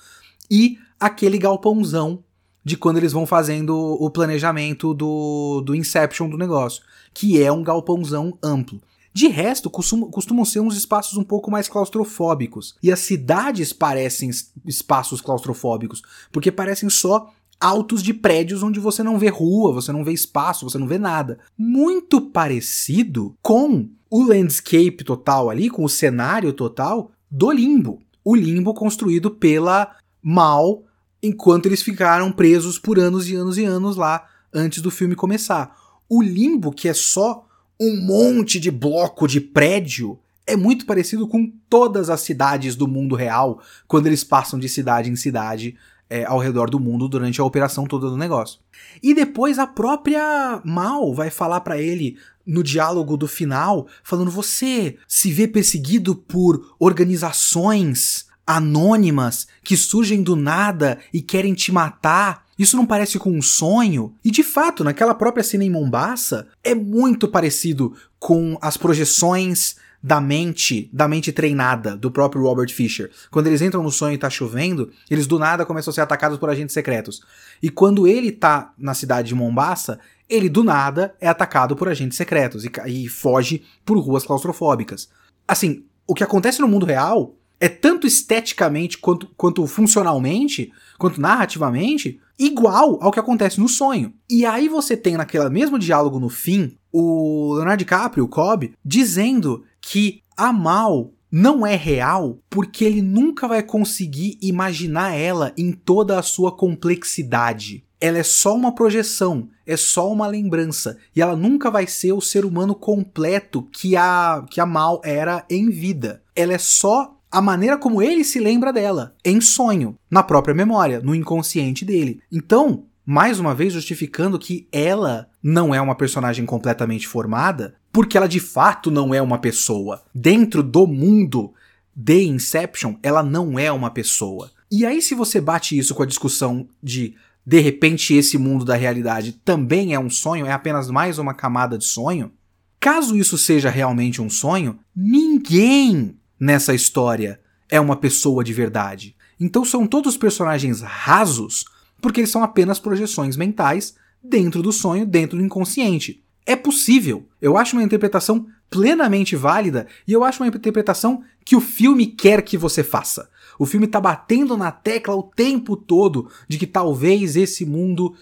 E aquele galpãozão de quando eles vão fazendo o planejamento do, do Inception do negócio, que é um galpãozão amplo. De resto, costumam, ser uns espaços um pouco mais claustrofóbicos. E as cidades parecem espaços claustrofóbicos, porque parecem só altos de prédios onde você não vê rua, você não vê espaço, você não vê nada. Muito parecido com o landscape total ali, com o cenário total do Limbo. O Limbo construído pela Mal enquanto eles ficaram presos por anos e anos e anos lá antes do filme começar. O Limbo, que é só um monte de bloco de prédio é muito parecido com todas as cidades do mundo real quando eles passam de cidade em cidade é, ao redor do mundo durante a operação toda do negócio. E depois a própria Mal vai falar para ele no diálogo do final, falando: você se vê perseguido por organizações anônimas que surgem do nada e querem te matar isso não parece com um sonho? E de fato, naquela própria cena em Mombasa, é muito parecido com as projeções da mente, da mente treinada do próprio Robert Fisher. Quando eles entram no sonho e tá chovendo, eles do nada começam a ser atacados por agentes secretos. E quando ele tá na cidade de Mombasa, ele do nada é atacado por agentes secretos e, e foge por ruas claustrofóbicas. Assim, o que acontece no mundo real é tanto esteticamente quanto, quanto funcionalmente, quanto narrativamente, igual ao que acontece no sonho. E aí você tem naquele mesmo diálogo no fim, o Leonardo DiCaprio, o Cobb, dizendo que a Mal não é real porque ele nunca vai conseguir imaginar ela em toda a sua complexidade. Ela é só uma projeção, é só uma lembrança, e ela nunca vai ser o ser humano completo que a que a Mal era em vida. Ela é só a maneira como ele se lembra dela, em sonho, na própria memória, no inconsciente dele. Então, mais uma vez justificando que ela não é uma personagem completamente formada, porque ela de fato não é uma pessoa. Dentro do mundo de Inception, ela não é uma pessoa. E aí, se você bate isso com a discussão de de repente esse mundo da realidade também é um sonho, é apenas mais uma camada de sonho, caso isso seja realmente um sonho, ninguém nessa história é uma pessoa de verdade. Então são todos personagens rasos, porque eles são apenas projeções mentais dentro do sonho, dentro do inconsciente. É possível. Eu acho uma interpretação plenamente válida e eu acho uma interpretação que o filme quer que você faça. O filme tá batendo na tecla o tempo todo de que talvez esse mundo,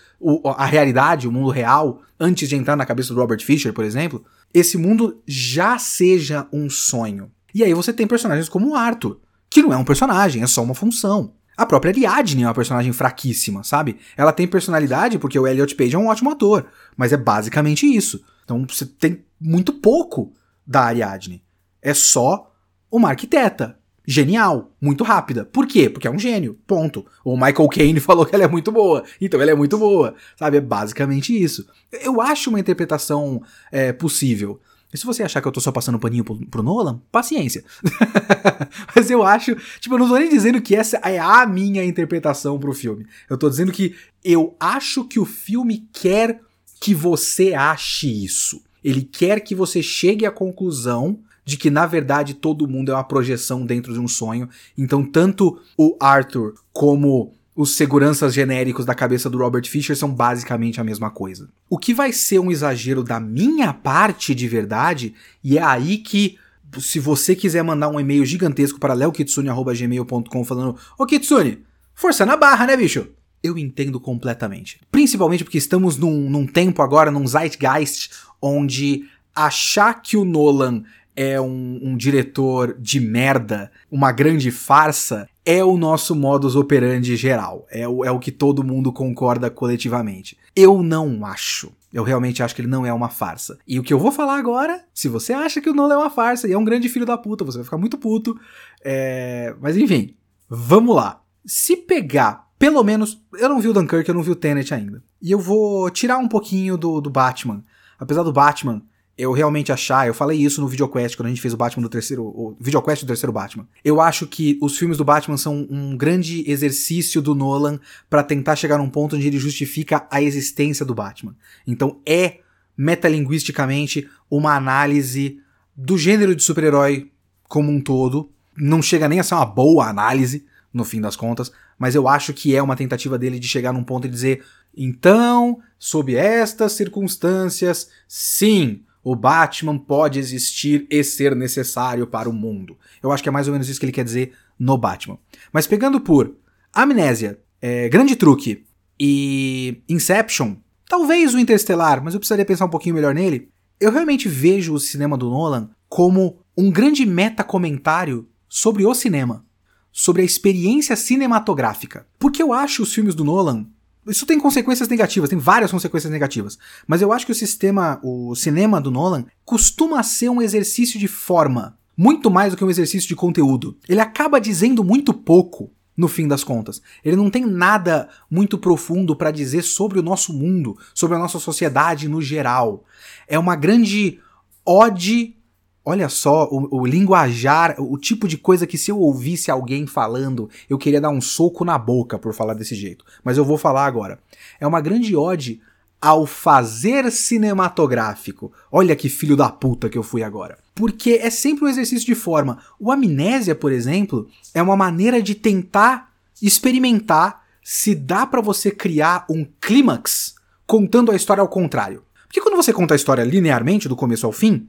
a realidade, o mundo real, antes de entrar na cabeça do Robert Fisher, por exemplo, esse mundo já seja um sonho. E aí você tem personagens como o Arthur, que não é um personagem, é só uma função. A própria Ariadne é uma personagem fraquíssima, sabe? Ela tem personalidade porque o Elliot Page é um ótimo ator, mas é basicamente isso. Então você tem muito pouco da Ariadne. É só uma arquiteta. Genial, muito rápida. Por quê? Porque é um gênio. Ponto. O Michael Caine <laughs> falou que ela é muito boa. Então ela é muito boa. Sabe? É basicamente isso. Eu acho uma interpretação é, possível. E se você achar que eu tô só passando paninho pro, pro Nolan, paciência. <laughs> Mas eu acho. Tipo, eu não tô nem dizendo que essa é a minha interpretação pro filme. Eu tô dizendo que eu acho que o filme quer que você ache isso. Ele quer que você chegue à conclusão de que na verdade todo mundo é uma projeção dentro de um sonho. Então, tanto o Arthur como os seguranças genéricos da cabeça do Robert Fisher são basicamente a mesma coisa. O que vai ser um exagero da minha parte de verdade, e é aí que se você quiser mandar um e-mail gigantesco para leokitsune.gmail.com falando Ô Kitsune, força na barra, né, bicho? Eu entendo completamente. Principalmente porque estamos num, num tempo agora, num zeitgeist, onde achar que o Nolan é um, um, diretor de merda, uma grande farsa, é o nosso modus operandi geral. É o, é o que todo mundo concorda coletivamente. Eu não acho. Eu realmente acho que ele não é uma farsa. E o que eu vou falar agora, se você acha que o Nolan é uma farsa e é um grande filho da puta, você vai ficar muito puto. É... Mas enfim, vamos lá. Se pegar, pelo menos. Eu não vi o Dunkirk, eu não vi o Tenet ainda. E eu vou tirar um pouquinho do, do Batman. Apesar do Batman eu realmente achar, eu falei isso no VideoQuest quando a gente fez o Batman do terceiro, o VideoQuest do terceiro Batman. Eu acho que os filmes do Batman são um grande exercício do Nolan para tentar chegar num ponto onde ele justifica a existência do Batman. Então é metalinguisticamente uma análise do gênero de super-herói como um todo. Não chega nem a ser uma boa análise, no fim das contas, mas eu acho que é uma tentativa dele de chegar num ponto e dizer: então, sob estas circunstâncias, sim, o Batman pode existir e ser necessário para o mundo. Eu acho que é mais ou menos isso que ele quer dizer no Batman. Mas pegando por Amnésia, é, Grande Truque e Inception, talvez o Interstellar, mas eu precisaria pensar um pouquinho melhor nele. Eu realmente vejo o cinema do Nolan como um grande meta-comentário sobre o cinema, sobre a experiência cinematográfica. Porque eu acho os filmes do Nolan isso tem consequências negativas, tem várias consequências negativas. Mas eu acho que o sistema, o cinema do Nolan, costuma ser um exercício de forma, muito mais do que um exercício de conteúdo. Ele acaba dizendo muito pouco no fim das contas. Ele não tem nada muito profundo para dizer sobre o nosso mundo, sobre a nossa sociedade no geral. É uma grande ode Olha só o, o, linguajar, o tipo de coisa que se eu ouvisse alguém falando, eu queria dar um soco na boca por falar desse jeito. Mas eu vou falar agora. É uma grande ode ao fazer cinematográfico. Olha que filho da puta que eu fui agora. Porque é sempre um exercício de forma. O amnésia, por exemplo, é uma maneira de tentar experimentar se dá para você criar um clímax contando a história ao contrário. Porque quando você conta a história linearmente, do começo ao fim,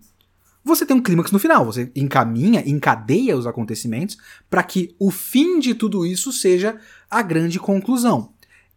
você tem um clímax no final, você encaminha, encadeia os acontecimentos para que o fim de tudo isso seja a grande conclusão.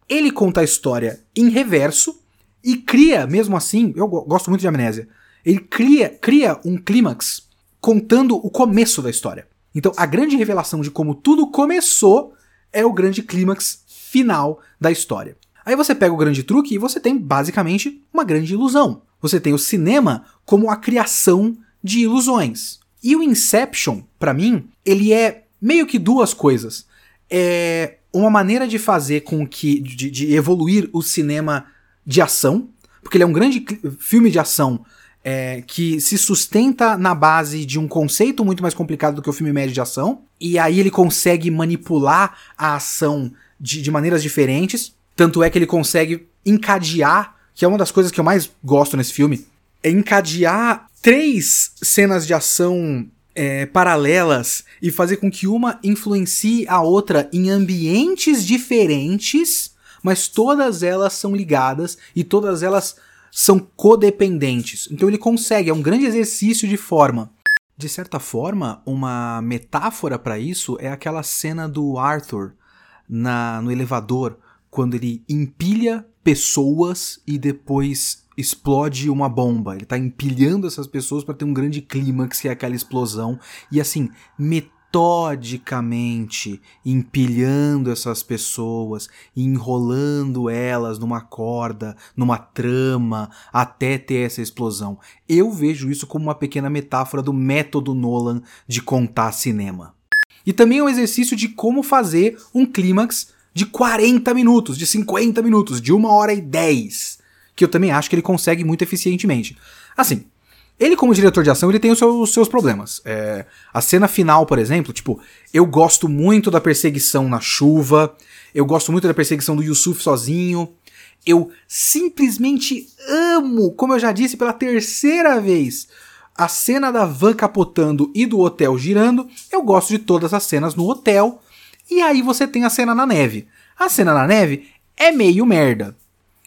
Ele conta a história em reverso e cria, mesmo assim, eu gosto muito de Amnésia, ele cria, cria um clímax contando o começo da história. Então, a grande revelação de como tudo começou é o grande clímax final da história. Aí você pega o grande truque e você tem basicamente uma grande ilusão. Você tem o cinema como a criação de ilusões. E o Inception, para mim, ele é meio que duas coisas. É uma maneira de fazer com que. de, de evoluir o cinema de ação, porque ele é um grande filme de ação é, que se sustenta na base de um conceito muito mais complicado do que o filme médio de ação, e aí ele consegue manipular a ação de, de maneiras diferentes. Tanto é que ele consegue encadear, que é uma das coisas que eu mais gosto nesse filme, encadear três cenas de ação é, paralelas e fazer com que uma influencie a outra em ambientes diferentes, mas todas elas são ligadas e todas elas são codependentes. Então ele consegue, é um grande exercício de forma. De certa forma, uma metáfora para isso é aquela cena do Arthur na, no elevador, quando ele empilha pessoas e depois explode uma bomba. Ele está empilhando essas pessoas para ter um grande clímax, que é aquela explosão. E assim, metodicamente empilhando essas pessoas, enrolando elas numa corda, numa trama, até ter essa explosão. Eu vejo isso como uma pequena metáfora do método Nolan de contar cinema. E também é um exercício de como fazer um clímax de 40 minutos, de 50 minutos, de 1 hora e 10, que eu também acho que ele consegue muito eficientemente. Assim, ele, como diretor de ação, ele tem os seus, os seus problemas. É, a cena final, por exemplo, tipo, eu gosto muito da perseguição na chuva, eu gosto muito da perseguição do Yusuf sozinho. Eu simplesmente amo, como eu já disse pela terceira vez, a cena da van capotando e do hotel girando. Eu gosto de todas as cenas no hotel. E aí você tem a cena na neve. A cena na neve é meio merda.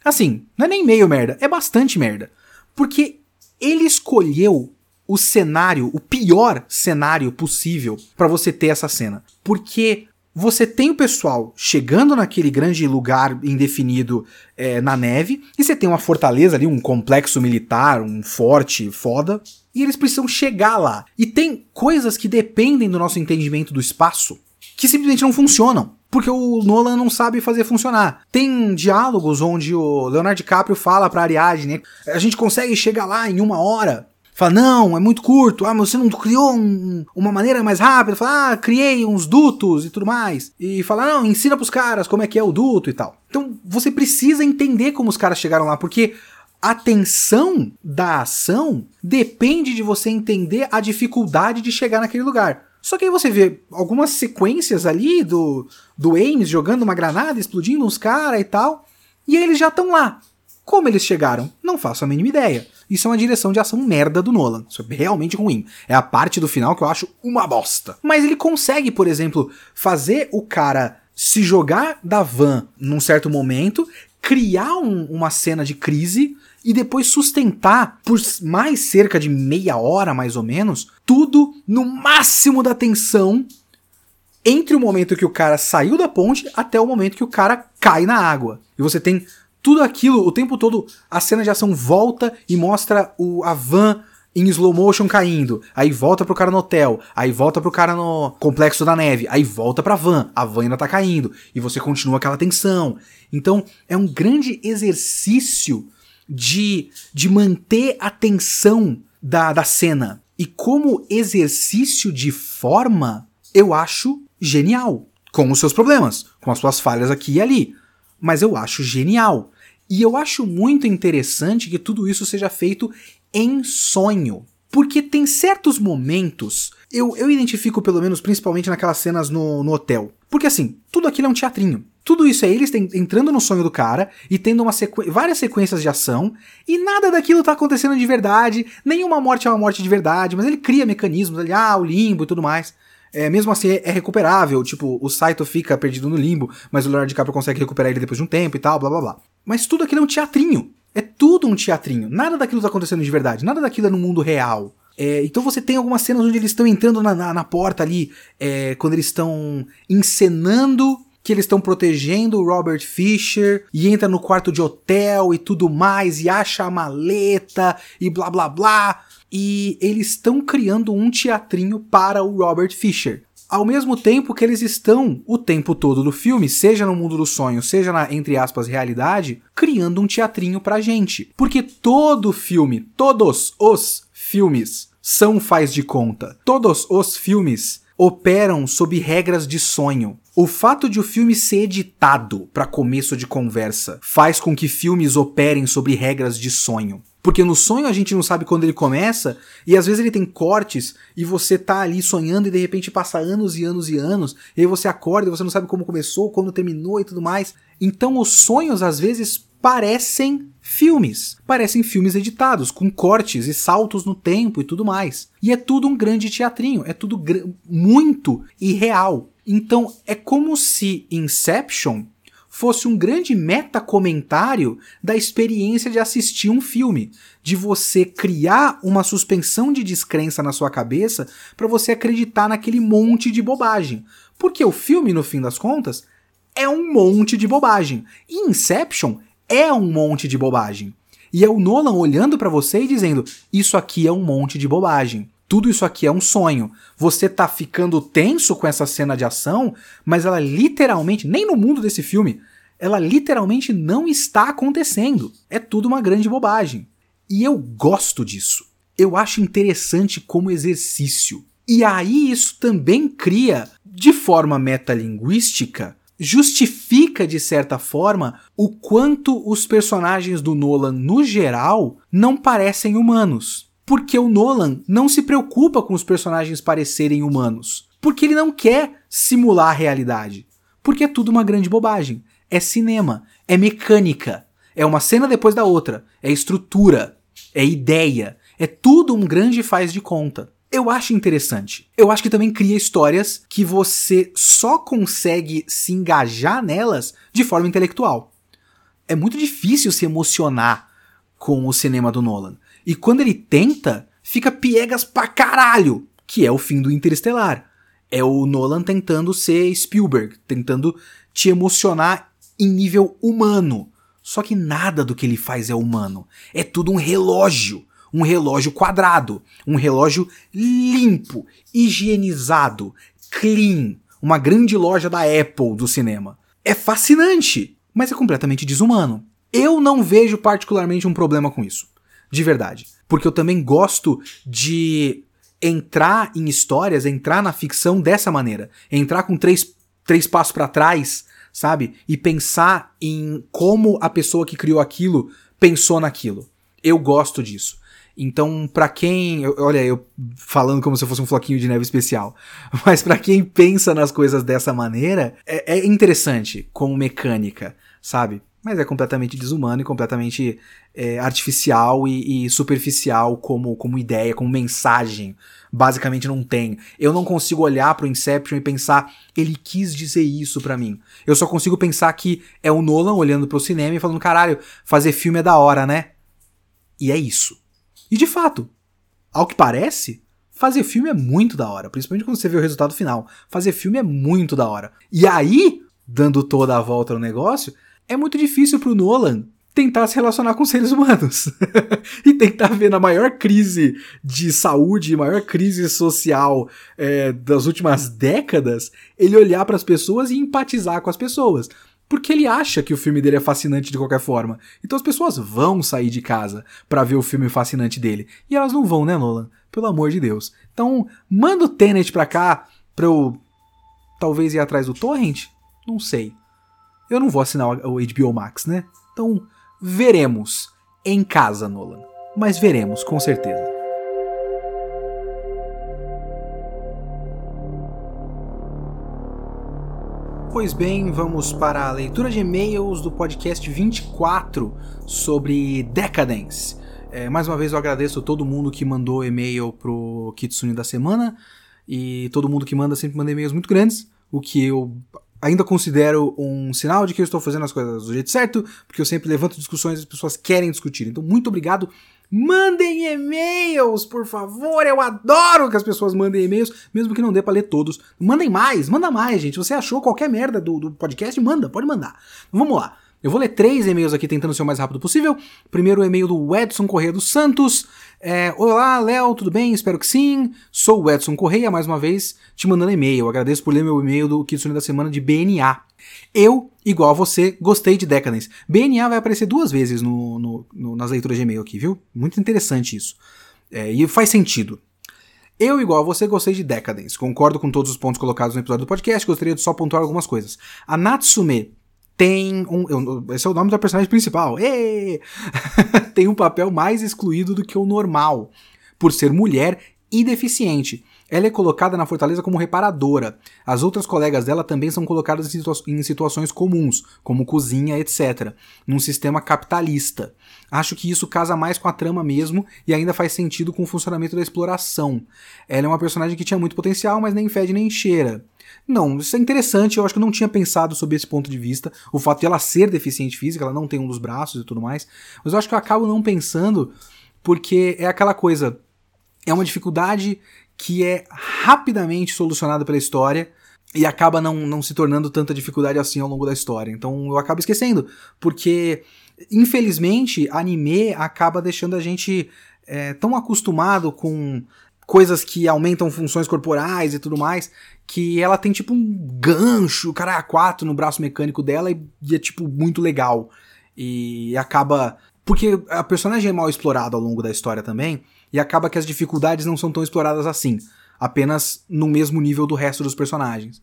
Assim, não é nem meio merda, é bastante merda. Porque ele escolheu o cenário, o pior cenário possível para você ter essa cena. Porque você tem o pessoal chegando naquele grande lugar indefinido é, na neve, e você tem uma fortaleza ali, um complexo militar, um forte foda, e eles precisam chegar lá. E tem coisas que dependem do nosso entendimento do espaço que simplesmente não funcionam. Porque o Nolan não sabe fazer funcionar. Tem diálogos onde o Leonardo DiCaprio fala pra Ariadne, a gente consegue chegar lá em uma hora. Fala, não, é muito curto. Ah, mas você não criou um, uma maneira mais rápida? Fala, ah, criei uns dutos e tudo mais. E fala, não, ensina pros caras como é que é o duto e tal. Então, você precisa entender como os caras chegaram lá, porque a tensão da ação depende de você entender a dificuldade de chegar naquele lugar. Só que aí você vê algumas sequências ali do, do Ames jogando uma granada, explodindo uns caras e tal, e aí eles já estão lá. Como eles chegaram? Não faço a mínima ideia. Isso é uma direção de ação merda do Nolan. Isso é realmente ruim. É a parte do final que eu acho uma bosta. Mas ele consegue, por exemplo, fazer o cara se jogar da van num certo momento, criar um, uma cena de crise e depois sustentar por mais cerca de meia hora, mais ou menos, tudo no máximo da tensão entre o momento que o cara saiu da ponte até o momento que o cara cai na água. E você tem tudo aquilo, o tempo todo a cena de ação volta e mostra o, a van em slow motion caindo, aí volta pro cara no hotel, aí volta pro cara no complexo da neve, aí volta pra van, a van ainda tá caindo, e você continua aquela tensão. Então é um grande exercício de, de manter a tensão da, da cena. E como exercício de forma, eu acho genial. Com os seus problemas, com as suas falhas aqui e ali. Mas eu acho genial. E eu acho muito interessante que tudo isso seja feito em sonho. Porque tem certos momentos, eu, eu identifico pelo menos principalmente naquelas cenas no, no hotel. Porque assim, tudo aquilo é um teatrinho. Tudo isso é eles entrando no sonho do cara e tendo uma sequ... várias sequências de ação, e nada daquilo tá acontecendo de verdade, nenhuma morte é uma morte de verdade, mas ele cria mecanismos ali, ah, o limbo e tudo mais. É, mesmo assim, é, é recuperável. Tipo, o Saito fica perdido no limbo, mas o Leonardo DiCaprio consegue recuperar ele depois de um tempo e tal, blá blá blá. Mas tudo aquilo é um teatrinho. É tudo um teatrinho. Nada daquilo tá acontecendo de verdade. Nada daquilo é no mundo real. É, então você tem algumas cenas onde eles estão entrando na, na, na porta ali, é, quando eles estão encenando que eles estão protegendo o Robert Fisher e entra no quarto de hotel e tudo mais e acha a maleta e blá blá blá. E eles estão criando um teatrinho para o Robert Fisher. Ao mesmo tempo que eles estão o tempo todo do filme, seja no mundo dos sonhos, seja na entre aspas realidade, criando um teatrinho pra gente. Porque todo filme, todos os filmes são faz de conta. Todos os filmes operam sob regras de sonho. O fato de o filme ser editado para começo de conversa faz com que filmes operem sobre regras de sonho. Porque no sonho a gente não sabe quando ele começa, e às vezes ele tem cortes, e você tá ali sonhando e de repente passa anos e anos e anos, e aí você acorda e você não sabe como começou, quando terminou e tudo mais. Então os sonhos às vezes parecem filmes. Parecem filmes editados, com cortes e saltos no tempo e tudo mais. E é tudo um grande teatrinho, é tudo muito irreal. Então é como se Inception fosse um grande meta-comentário da experiência de assistir um filme, de você criar uma suspensão de descrença na sua cabeça para você acreditar naquele monte de bobagem. Porque o filme, no fim das contas, é um monte de bobagem. E Inception é um monte de bobagem. E é o Nolan olhando para você e dizendo: Isso aqui é um monte de bobagem. Tudo isso aqui é um sonho. Você tá ficando tenso com essa cena de ação, mas ela literalmente, nem no mundo desse filme, ela literalmente não está acontecendo. É tudo uma grande bobagem. E eu gosto disso. Eu acho interessante como exercício. E aí isso também cria, de forma metalinguística, justifica de certa forma o quanto os personagens do Nolan no geral não parecem humanos. Porque o Nolan não se preocupa com os personagens parecerem humanos. Porque ele não quer simular a realidade. Porque é tudo uma grande bobagem. É cinema, é mecânica, é uma cena depois da outra, é estrutura, é ideia, é tudo um grande faz de conta eu acho interessante. Eu acho que também cria histórias que você só consegue se engajar nelas de forma intelectual. É muito difícil se emocionar com o cinema do Nolan. E quando ele tenta, fica piegas pra caralho, que é o fim do Interestelar. É o Nolan tentando ser Spielberg, tentando te emocionar em nível humano. Só que nada do que ele faz é humano. É tudo um relógio um relógio quadrado, um relógio limpo, higienizado, clean, uma grande loja da Apple do cinema. É fascinante, mas é completamente desumano. Eu não vejo particularmente um problema com isso, de verdade, porque eu também gosto de entrar em histórias, entrar na ficção dessa maneira, entrar com três, três passos para trás, sabe? E pensar em como a pessoa que criou aquilo pensou naquilo. Eu gosto disso. Então, para quem, olha, eu falando como se fosse um floquinho de neve especial, <laughs> mas para quem pensa nas coisas dessa maneira, é, é, interessante como mecânica, sabe? Mas é completamente desumano e completamente é, artificial e, e, superficial como, como ideia, como mensagem. Basicamente não tem. Eu não consigo olhar pro Inception e pensar, ele quis dizer isso para mim. Eu só consigo pensar que é o Nolan olhando pro cinema e falando, caralho, fazer filme é da hora, né? E é isso. E de fato, ao que parece, fazer filme é muito da hora, principalmente quando você vê o resultado final. Fazer filme é muito da hora. E aí, dando toda a volta no negócio, é muito difícil pro Nolan tentar se relacionar com seres humanos <laughs> e tentar ver na maior crise de saúde, maior crise social é, das últimas décadas, ele olhar para as pessoas e empatizar com as pessoas porque ele acha que o filme dele é fascinante de qualquer forma. Então as pessoas vão sair de casa para ver o filme fascinante dele. E elas não vão, né, Nolan? Pelo amor de Deus. Então, manda o Tenet pra cá pra eu talvez ir atrás do Torrent? Não sei. Eu não vou assinar o HBO Max, né? Então, veremos em casa, Nolan. Mas veremos, com certeza. Pois bem, vamos para a leitura de e-mails do podcast 24 sobre Decadence. É, mais uma vez eu agradeço todo mundo que mandou e-mail pro Kitsune da semana e todo mundo que manda sempre manda e-mails muito grandes, o que eu ainda considero um sinal de que eu estou fazendo as coisas do jeito certo, porque eu sempre levanto discussões e as pessoas querem discutir. Então, muito obrigado. Mandem e-mails, por favor. Eu adoro que as pessoas mandem e-mails, mesmo que não dê para ler todos. Mandem mais, manda mais, gente. Você achou qualquer merda do, do podcast? Manda, pode mandar. Vamos lá. Eu vou ler três e-mails aqui tentando ser o mais rápido possível. Primeiro, o e-mail do Edson Correia dos Santos. É, Olá, Léo, tudo bem? Espero que sim. Sou o Edson Correia, mais uma vez, te mandando e-mail. Agradeço por ler meu e-mail do Kitsune da Semana de BNA. Eu, igual a você, gostei de Decadence. BNA vai aparecer duas vezes no, no, no, nas leituras de e-mail aqui, viu? Muito interessante isso. É, e faz sentido. Eu, igual a você, gostei de Decadence. Concordo com todos os pontos colocados no episódio do podcast, gostaria de só pontuar algumas coisas. A Natsume tem um. Esse é o nome da personagem principal. <laughs> tem um papel mais excluído do que o normal, por ser mulher e deficiente. Ela é colocada na fortaleza como reparadora. As outras colegas dela também são colocadas em, situa em, situações comuns, como cozinha, etc., num sistema capitalista. Acho que isso casa mais com a trama mesmo e ainda faz sentido com o funcionamento da exploração. Ela é uma personagem que tinha muito potencial, mas nem fede nem cheira. Não, isso é interessante, eu acho que eu não tinha pensado sobre esse ponto de vista, o fato de ela ser deficiente física, ela não tem um dos braços e tudo mais, mas eu acho que eu acabo não pensando porque é aquela coisa, é uma dificuldade que é rapidamente solucionada pela história e acaba não, não se tornando tanta dificuldade assim ao longo da história. Então eu acabo esquecendo, porque infelizmente anime acaba deixando a gente é, tão acostumado com coisas que aumentam funções corporais e tudo mais, que ela tem tipo um gancho, cara, a quatro no braço mecânico dela e, e é tipo muito legal. E acaba. Porque a personagem é mal explorada ao longo da história também, e acaba que as dificuldades não são tão exploradas assim, apenas no mesmo nível do resto dos personagens.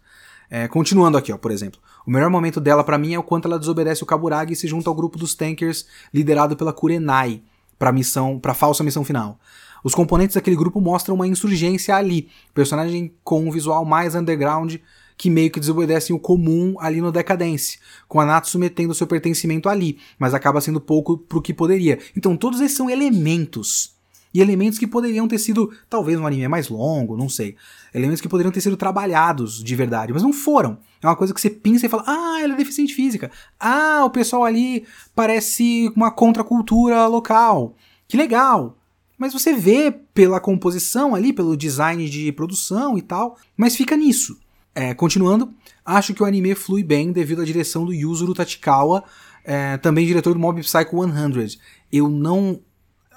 É, continuando aqui, ó, por exemplo. O melhor momento dela para mim é o quanto ela desobedece o Kaburagi e se junta ao grupo dos Tankers liderado pela Kurenai para missão, para falsa missão final. Os componentes daquele grupo mostram uma insurgência ali, personagem com um visual mais underground que meio que desobedecem o comum ali no Decadence, com a Natsume tendo seu pertencimento ali, mas acaba sendo pouco pro que poderia. Então todos esses são elementos. E elementos que poderiam ter sido, talvez um anime mais longo, não sei. Elementos que poderiam ter sido trabalhados de verdade, mas não foram. É uma coisa que você pensa e fala: ah, ela é deficiente física. Ah, o pessoal ali parece uma contracultura local. Que legal mas você vê pela composição ali, pelo design de produção e tal, mas fica nisso. É, continuando, acho que o anime flui bem devido à direção do Yuzuru Tachikawa, é, também diretor do Mob Psycho 100. Eu não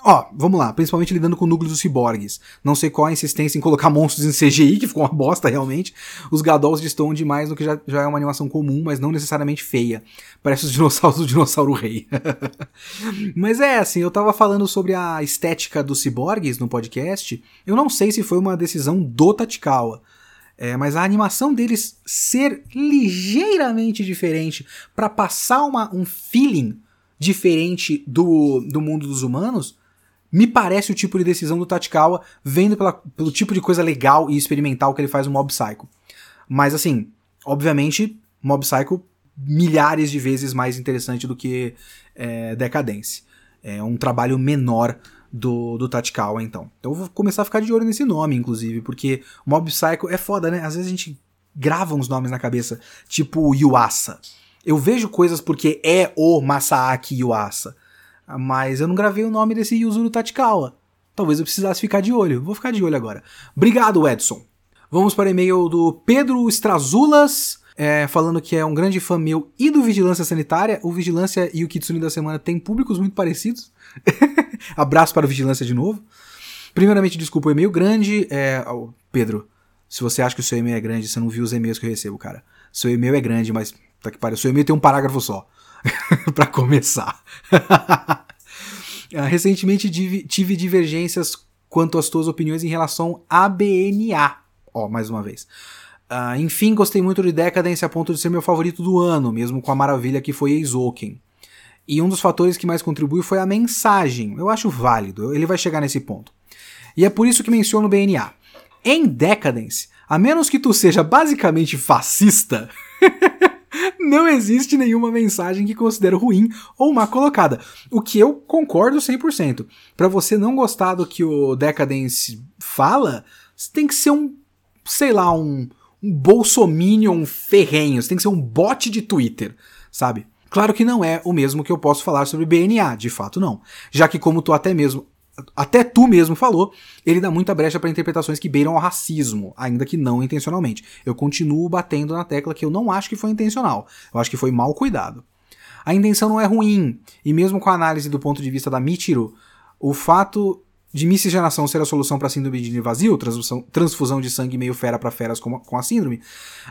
Ó, vamos lá, principalmente lidando com o núcleo dos ciborgues. Não sei qual a insistência em colocar <laughs> monstros em CGI, que ficou uma bosta realmente. Os Gadols destoam demais no que já, já é uma animação comum, mas não necessariamente feia. Parece os <laughs> dinossauros do Dinossauro Rei. <laughs> mas é, assim, eu tava falando sobre a estética dos ciborgues no podcast. Eu não sei se foi uma decisão do Tatikawa. É, mas a animação deles ser ligeiramente diferente para passar uma, um feeling diferente do, do mundo dos humanos me parece o tipo de decisão do Tatikawa, vendo pela, pelo tipo de coisa legal e experimental que ele faz no Mob Psycho. Mas assim, obviamente, Mob Psycho milhares de vezes mais interessante do que é, Decadence. É um trabalho menor do, do Tatikawa, então. Então eu vou começar a ficar de olho nesse nome, inclusive, porque Mob Psycho é foda, né? Às vezes a gente grava uns nomes na cabeça, tipo Yuasa. Eu vejo coisas porque é o Masaaki Yuasa mas eu não gravei o nome desse Yuzuru Tatikawa. Talvez eu precisasse ficar de olho. Vou ficar de olho agora. Obrigado, Edson. Vamos para o e-mail do Pedro Strazulas, é, falando que é um grande fã meu e do Vigilância Sanitária. O Vigilância e o Kitsune da Semana têm públicos muito parecidos. <laughs> Abraço para o Vigilância de novo. Primeiramente, desculpa o e-mail grande. É, oh, Pedro, se você acha que o seu e-mail é grande, você não viu os e-mails que eu recebo, cara. Seu e-mail é grande, mas tá que pariu. Seu e-mail tem um parágrafo só. <laughs> para começar. <laughs> Ah, recentemente tive divergências quanto às tuas opiniões em relação à BNA. Ó, mais uma vez. Uh, enfim, gostei muito de Decadence a ponto de ser meu favorito do ano, mesmo com a maravilha que foi Eizouken. E um dos fatores que mais contribuiu foi a mensagem. Eu acho válido, ele vai chegar nesse ponto. E é por isso que menciono o BNA. Em Decadence, a menos que tu seja basicamente fascista, <laughs> não existe nenhuma mensagem que considero ruim ou má colocada. O que eu concordo 100%. Para você não gostar do que o Decadence fala, tem que ser um, sei lá, um, um bolsominion ferrenho, você tem que ser um bot de Twitter, sabe? Claro que não é o mesmo que eu posso falar sobre BNA, de fato não. Já que como tu até mesmo até tu mesmo falou, ele dá muita brecha para interpretações que beiram ao racismo, ainda que não intencionalmente. Eu continuo batendo na tecla que eu não acho que foi intencional. Eu acho que foi mal cuidado. A intenção não é ruim, e mesmo com a análise do ponto de vista da Michiru, o fato de miscigenação ser a solução para a síndrome de vazio, transfusão, de sangue meio fera para feras com, a síndrome,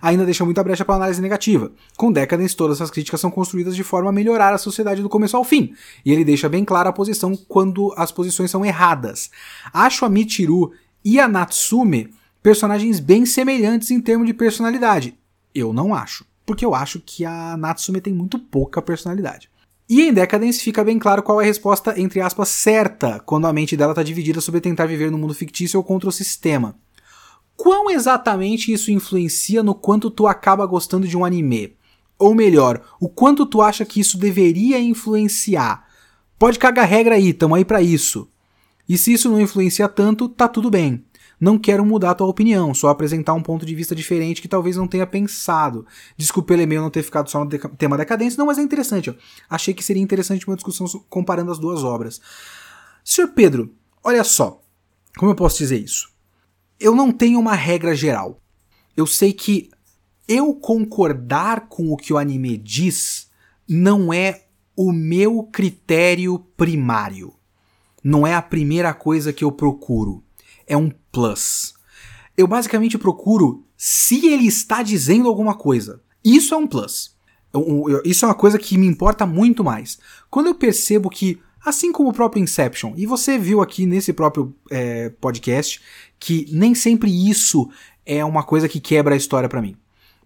ainda deixa muita brecha para análise negativa. Com Decadence, todas as críticas são construídas de forma a melhorar a sociedade do começo ao fim, e ele deixa bem clara a posição quando as posições são erradas. Acho a Michiru e a Natsume personagens bem semelhantes em termos de personalidade. Eu não acho, porque eu acho que a Natsume tem muito pouca personalidade. E em Decadence fica bem claro qual é a resposta, entre aspas, certa, quando a mente dela está dividida sobre tentar viver no mundo fictício ou contra o sistema. Quão exatamente isso influencia no quanto tu acaba gostando de um anime? Ou melhor, o quanto tu acha que isso deveria influenciar? Pode cagar regra aí, tamo aí para isso. E se isso não influencia tanto, tá tudo bem. Não quero mudar a tua opinião, só apresentar um ponto de vista diferente que talvez não tenha pensado. Desculpa o e-mail não ter ficado só no tema decadência, não, mas é interessante. Ó. Achei que seria interessante uma discussão comparando as duas obras. Senhor Pedro, olha só. Como eu posso dizer isso? Eu não tenho uma regra geral. Eu sei que eu concordar com o que o anime diz não é o meu critério primário. Não é a primeira coisa que eu procuro é um plus. Eu basicamente procuro se ele está dizendo alguma coisa. Isso é um plus. Isso é uma coisa que me importa muito mais. Quando eu percebo que, assim como o próprio Inception, e você viu aqui nesse próprio é, podcast, que nem sempre isso é uma coisa que quebra a história para mim.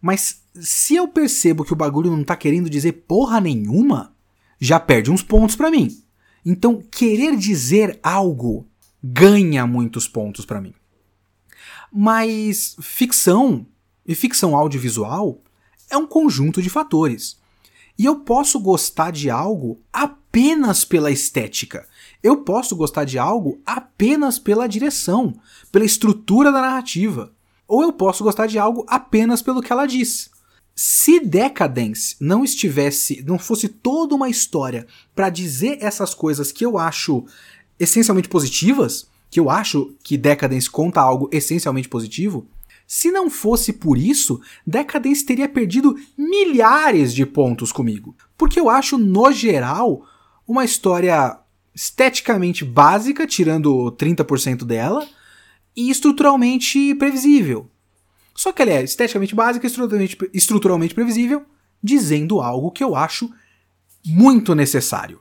Mas se eu percebo que o bagulho não tá querendo dizer porra nenhuma, já perde uns pontos para mim. Então, querer dizer algo ganha muitos pontos para mim. Mas ficção e ficção audiovisual é um conjunto de fatores. E eu posso gostar de algo apenas pela estética. Eu posso gostar de algo apenas pela direção, pela estrutura da narrativa. Ou eu posso gostar de algo apenas pelo que ela diz. Se Decadence não estivesse, não fosse toda uma história para dizer essas coisas que eu acho essencialmente positivas, que eu acho que Decadence conta algo essencialmente positivo, se não fosse por isso, Decadence teria perdido milhares de pontos comigo. Porque eu acho, no geral, uma história esteticamente básica, tirando 30% dela, e estruturalmente previsível. Só que ela é esteticamente básica, estruturalmente, estruturalmente previsível, dizendo algo que eu acho muito necessário.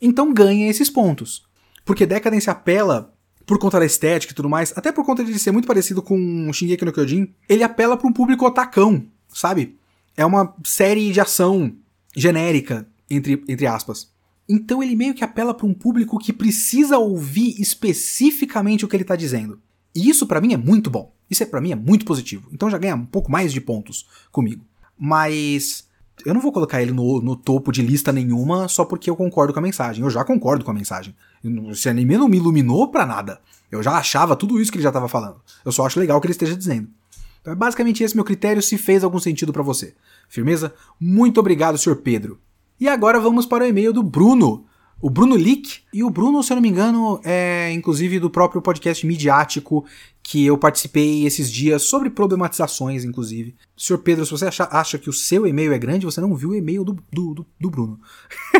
Então ganha esses pontos. Porque Decadence apela por conta da estética e tudo mais, até por conta de ser muito parecido com Shingeki no Kyojin, ele apela para um público otacão, sabe? É uma série de ação genérica, entre, entre aspas. Então ele meio que apela para um público que precisa ouvir especificamente o que ele tá dizendo. E isso para mim é muito bom. Isso é para mim é muito positivo. Então já ganha um pouco mais de pontos comigo. Mas eu não vou colocar ele no, no, topo de lista nenhuma só porque eu concordo com a mensagem. Eu já concordo com a mensagem. Esse anime não me iluminou pra nada. Eu já achava tudo isso que ele já tava falando. Eu só acho legal o que ele esteja dizendo. Então é basicamente esse meu critério se fez algum sentido para você. Firmeza? Muito obrigado, Sr. Pedro. E agora vamos para o e-mail do Bruno, o Bruno Lick. E o Bruno, se eu não me engano, é inclusive do próprio podcast midiático que eu participei esses dias sobre problematizações, inclusive. Senhor Pedro, se você acha, acha que o seu e-mail é grande, você não viu o e-mail do, do, do, Bruno.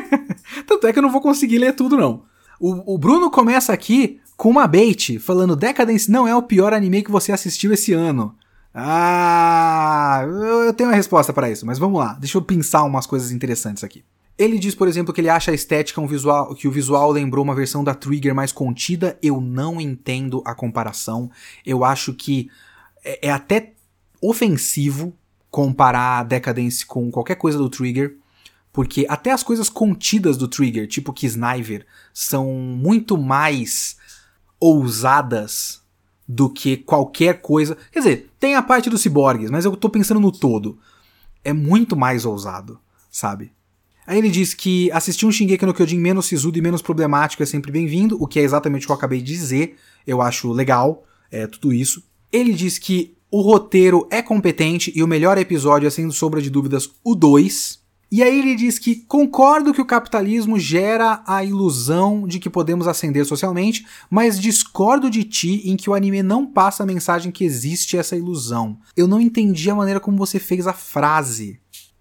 <laughs> Tanto é que eu não vou conseguir ler tudo, não. O, o Bruno começa aqui com uma bait, falando Decadence não é o pior anime que você assistiu esse ano. Ah, eu tenho uma resposta para isso, mas vamos lá. Deixa eu pensar umas coisas interessantes aqui. Ele diz, por exemplo, que ele acha a estética um visual, que o visual lembrou uma versão da Trigger mais contida. Eu não entendo a comparação. Eu acho que é, é até ofensivo comparar a Decadence com qualquer coisa do Trigger, porque até as coisas contidas do Trigger, tipo Kisniver, são muito mais ousadas do que qualquer coisa. Quer dizer, tem a parte dos ciborgues, mas eu tô pensando no todo. É muito mais ousado, sabe? Aí ele diz que assistir um Shingeki no Kyojin menos sisudo e menos problemático é sempre bem-vindo, o que é exatamente o que eu acabei de dizer. Eu acho legal, é tudo isso. Ele diz que O roteiro é competente e o melhor episódio é, sem sombra de dúvidas, o 2. E aí ele diz que concordo que o capitalismo gera a ilusão de que podemos ascender socialmente, mas discordo de ti em que o anime não passa a mensagem que existe essa ilusão. Eu não entendi a maneira como você fez a frase.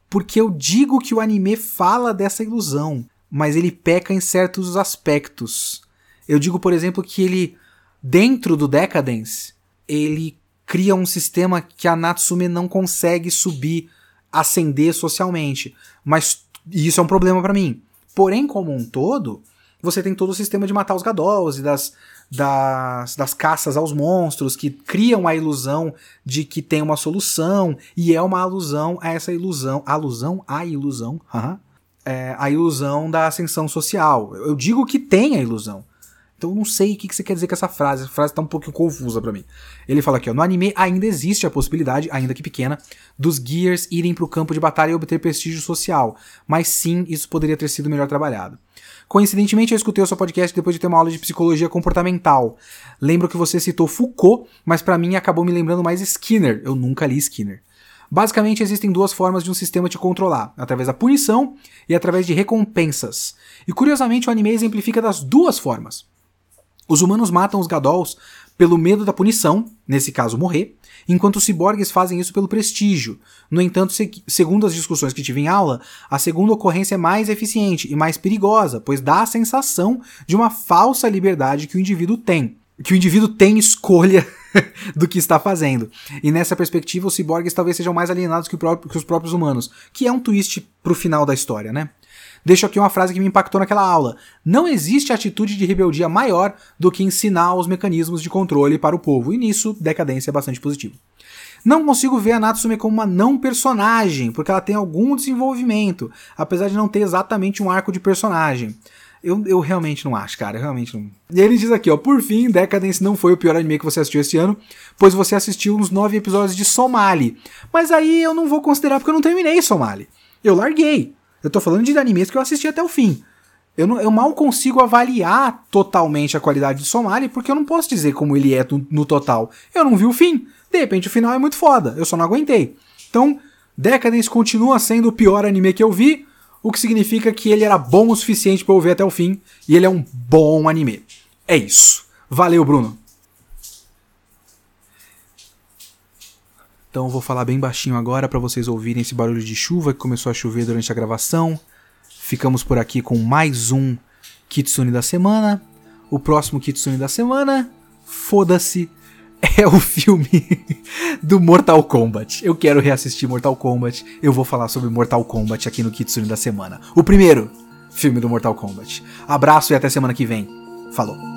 Porque eu digo que o anime fala dessa ilusão, mas ele peca em certos aspectos. Eu digo, por exemplo, que ele, dentro do Decadence, ele cria um sistema que a Natsume não consegue subir, ascender socialmente. Mas isso é um problema para mim. Porém, como um todo, você tem todo o sistema de matar os Gadolls e das, das, das caças aos monstros que criam a ilusão de que tem uma solução e é uma alusão a essa ilusão, alusão à ilusão, é, a ilusão da ascensão social. Eu digo que tem a ilusão. Então eu não sei o que você quer dizer com essa frase. A frase tá um pouquinho confusa para mim. Ele fala aqui, ó, no anime ainda existe a possibilidade, ainda que pequena, dos Gears irem pro campo de batalha e obter prestígio social. Mas sim, isso poderia ter sido melhor trabalhado. Coincidentemente, eu escutei o seu podcast depois de ter uma aula de psicologia comportamental. Lembro que você citou Foucault, mas para mim acabou me lembrando mais Skinner. Eu nunca li Skinner. Basicamente, existem duas formas de um sistema te controlar: através da punição e através de recompensas. E curiosamente, o anime exemplifica das duas formas. Os humanos matam os Gadolls pelo medo da punição, nesse caso morrer, enquanto os ciborgues fazem isso pelo prestígio. No entanto, segundo as discussões que tive em aula, a segunda ocorrência é mais eficiente e mais perigosa, pois dá a sensação de uma falsa liberdade que o indivíduo tem. Que o indivíduo tem escolha <laughs> do que está fazendo. E nessa perspectiva, os ciborgues talvez sejam mais alienados que, próprio, que os próprios humanos, que é um twist pro final da história, né? Deixo aqui uma frase que me impactou naquela aula. Não existe atitude de rebeldia maior do que ensinar os mecanismos de controle para o povo, e nisso, decadência é bastante positivo. Não consigo ver a Natsume como uma não personagem, porque ela tem algum desenvolvimento, apesar de não ter exatamente um arco de personagem. Eu, eu realmente não acho, cara. Eu realmente não. E ele diz aqui, ó. Por fim, Decadence não foi o pior anime que você assistiu este ano, pois você assistiu uns nove episódios de Somali. Mas aí eu não vou considerar porque eu não terminei Somali. Eu larguei. Eu tô falando de animes que eu assisti até o fim. Eu, não, eu mal consigo avaliar totalmente a qualidade de Somali, porque eu não posso dizer como ele é no, no total. Eu não vi o fim. De repente o final é muito foda. Eu só não aguentei. Então, Decadence continua sendo o pior anime que eu vi, o que significa que ele era bom o suficiente para eu ver até o fim, e ele é um bom anime. É isso. Valeu, Bruno. Então vou falar bem baixinho agora para vocês ouvirem esse barulho de chuva que começou a chover durante a gravação. Ficamos por aqui com mais um Kitsune da semana. O próximo Kitsune da semana, foda-se, <laughs> é o filme <laughs> do Mortal Kombat. Eu quero reassistir Mortal Kombat. Eu vou falar sobre Mortal Kombat aqui no Kitsune da semana. O primeiro filme do Mortal Kombat. Abraço e até semana que vem. Falou.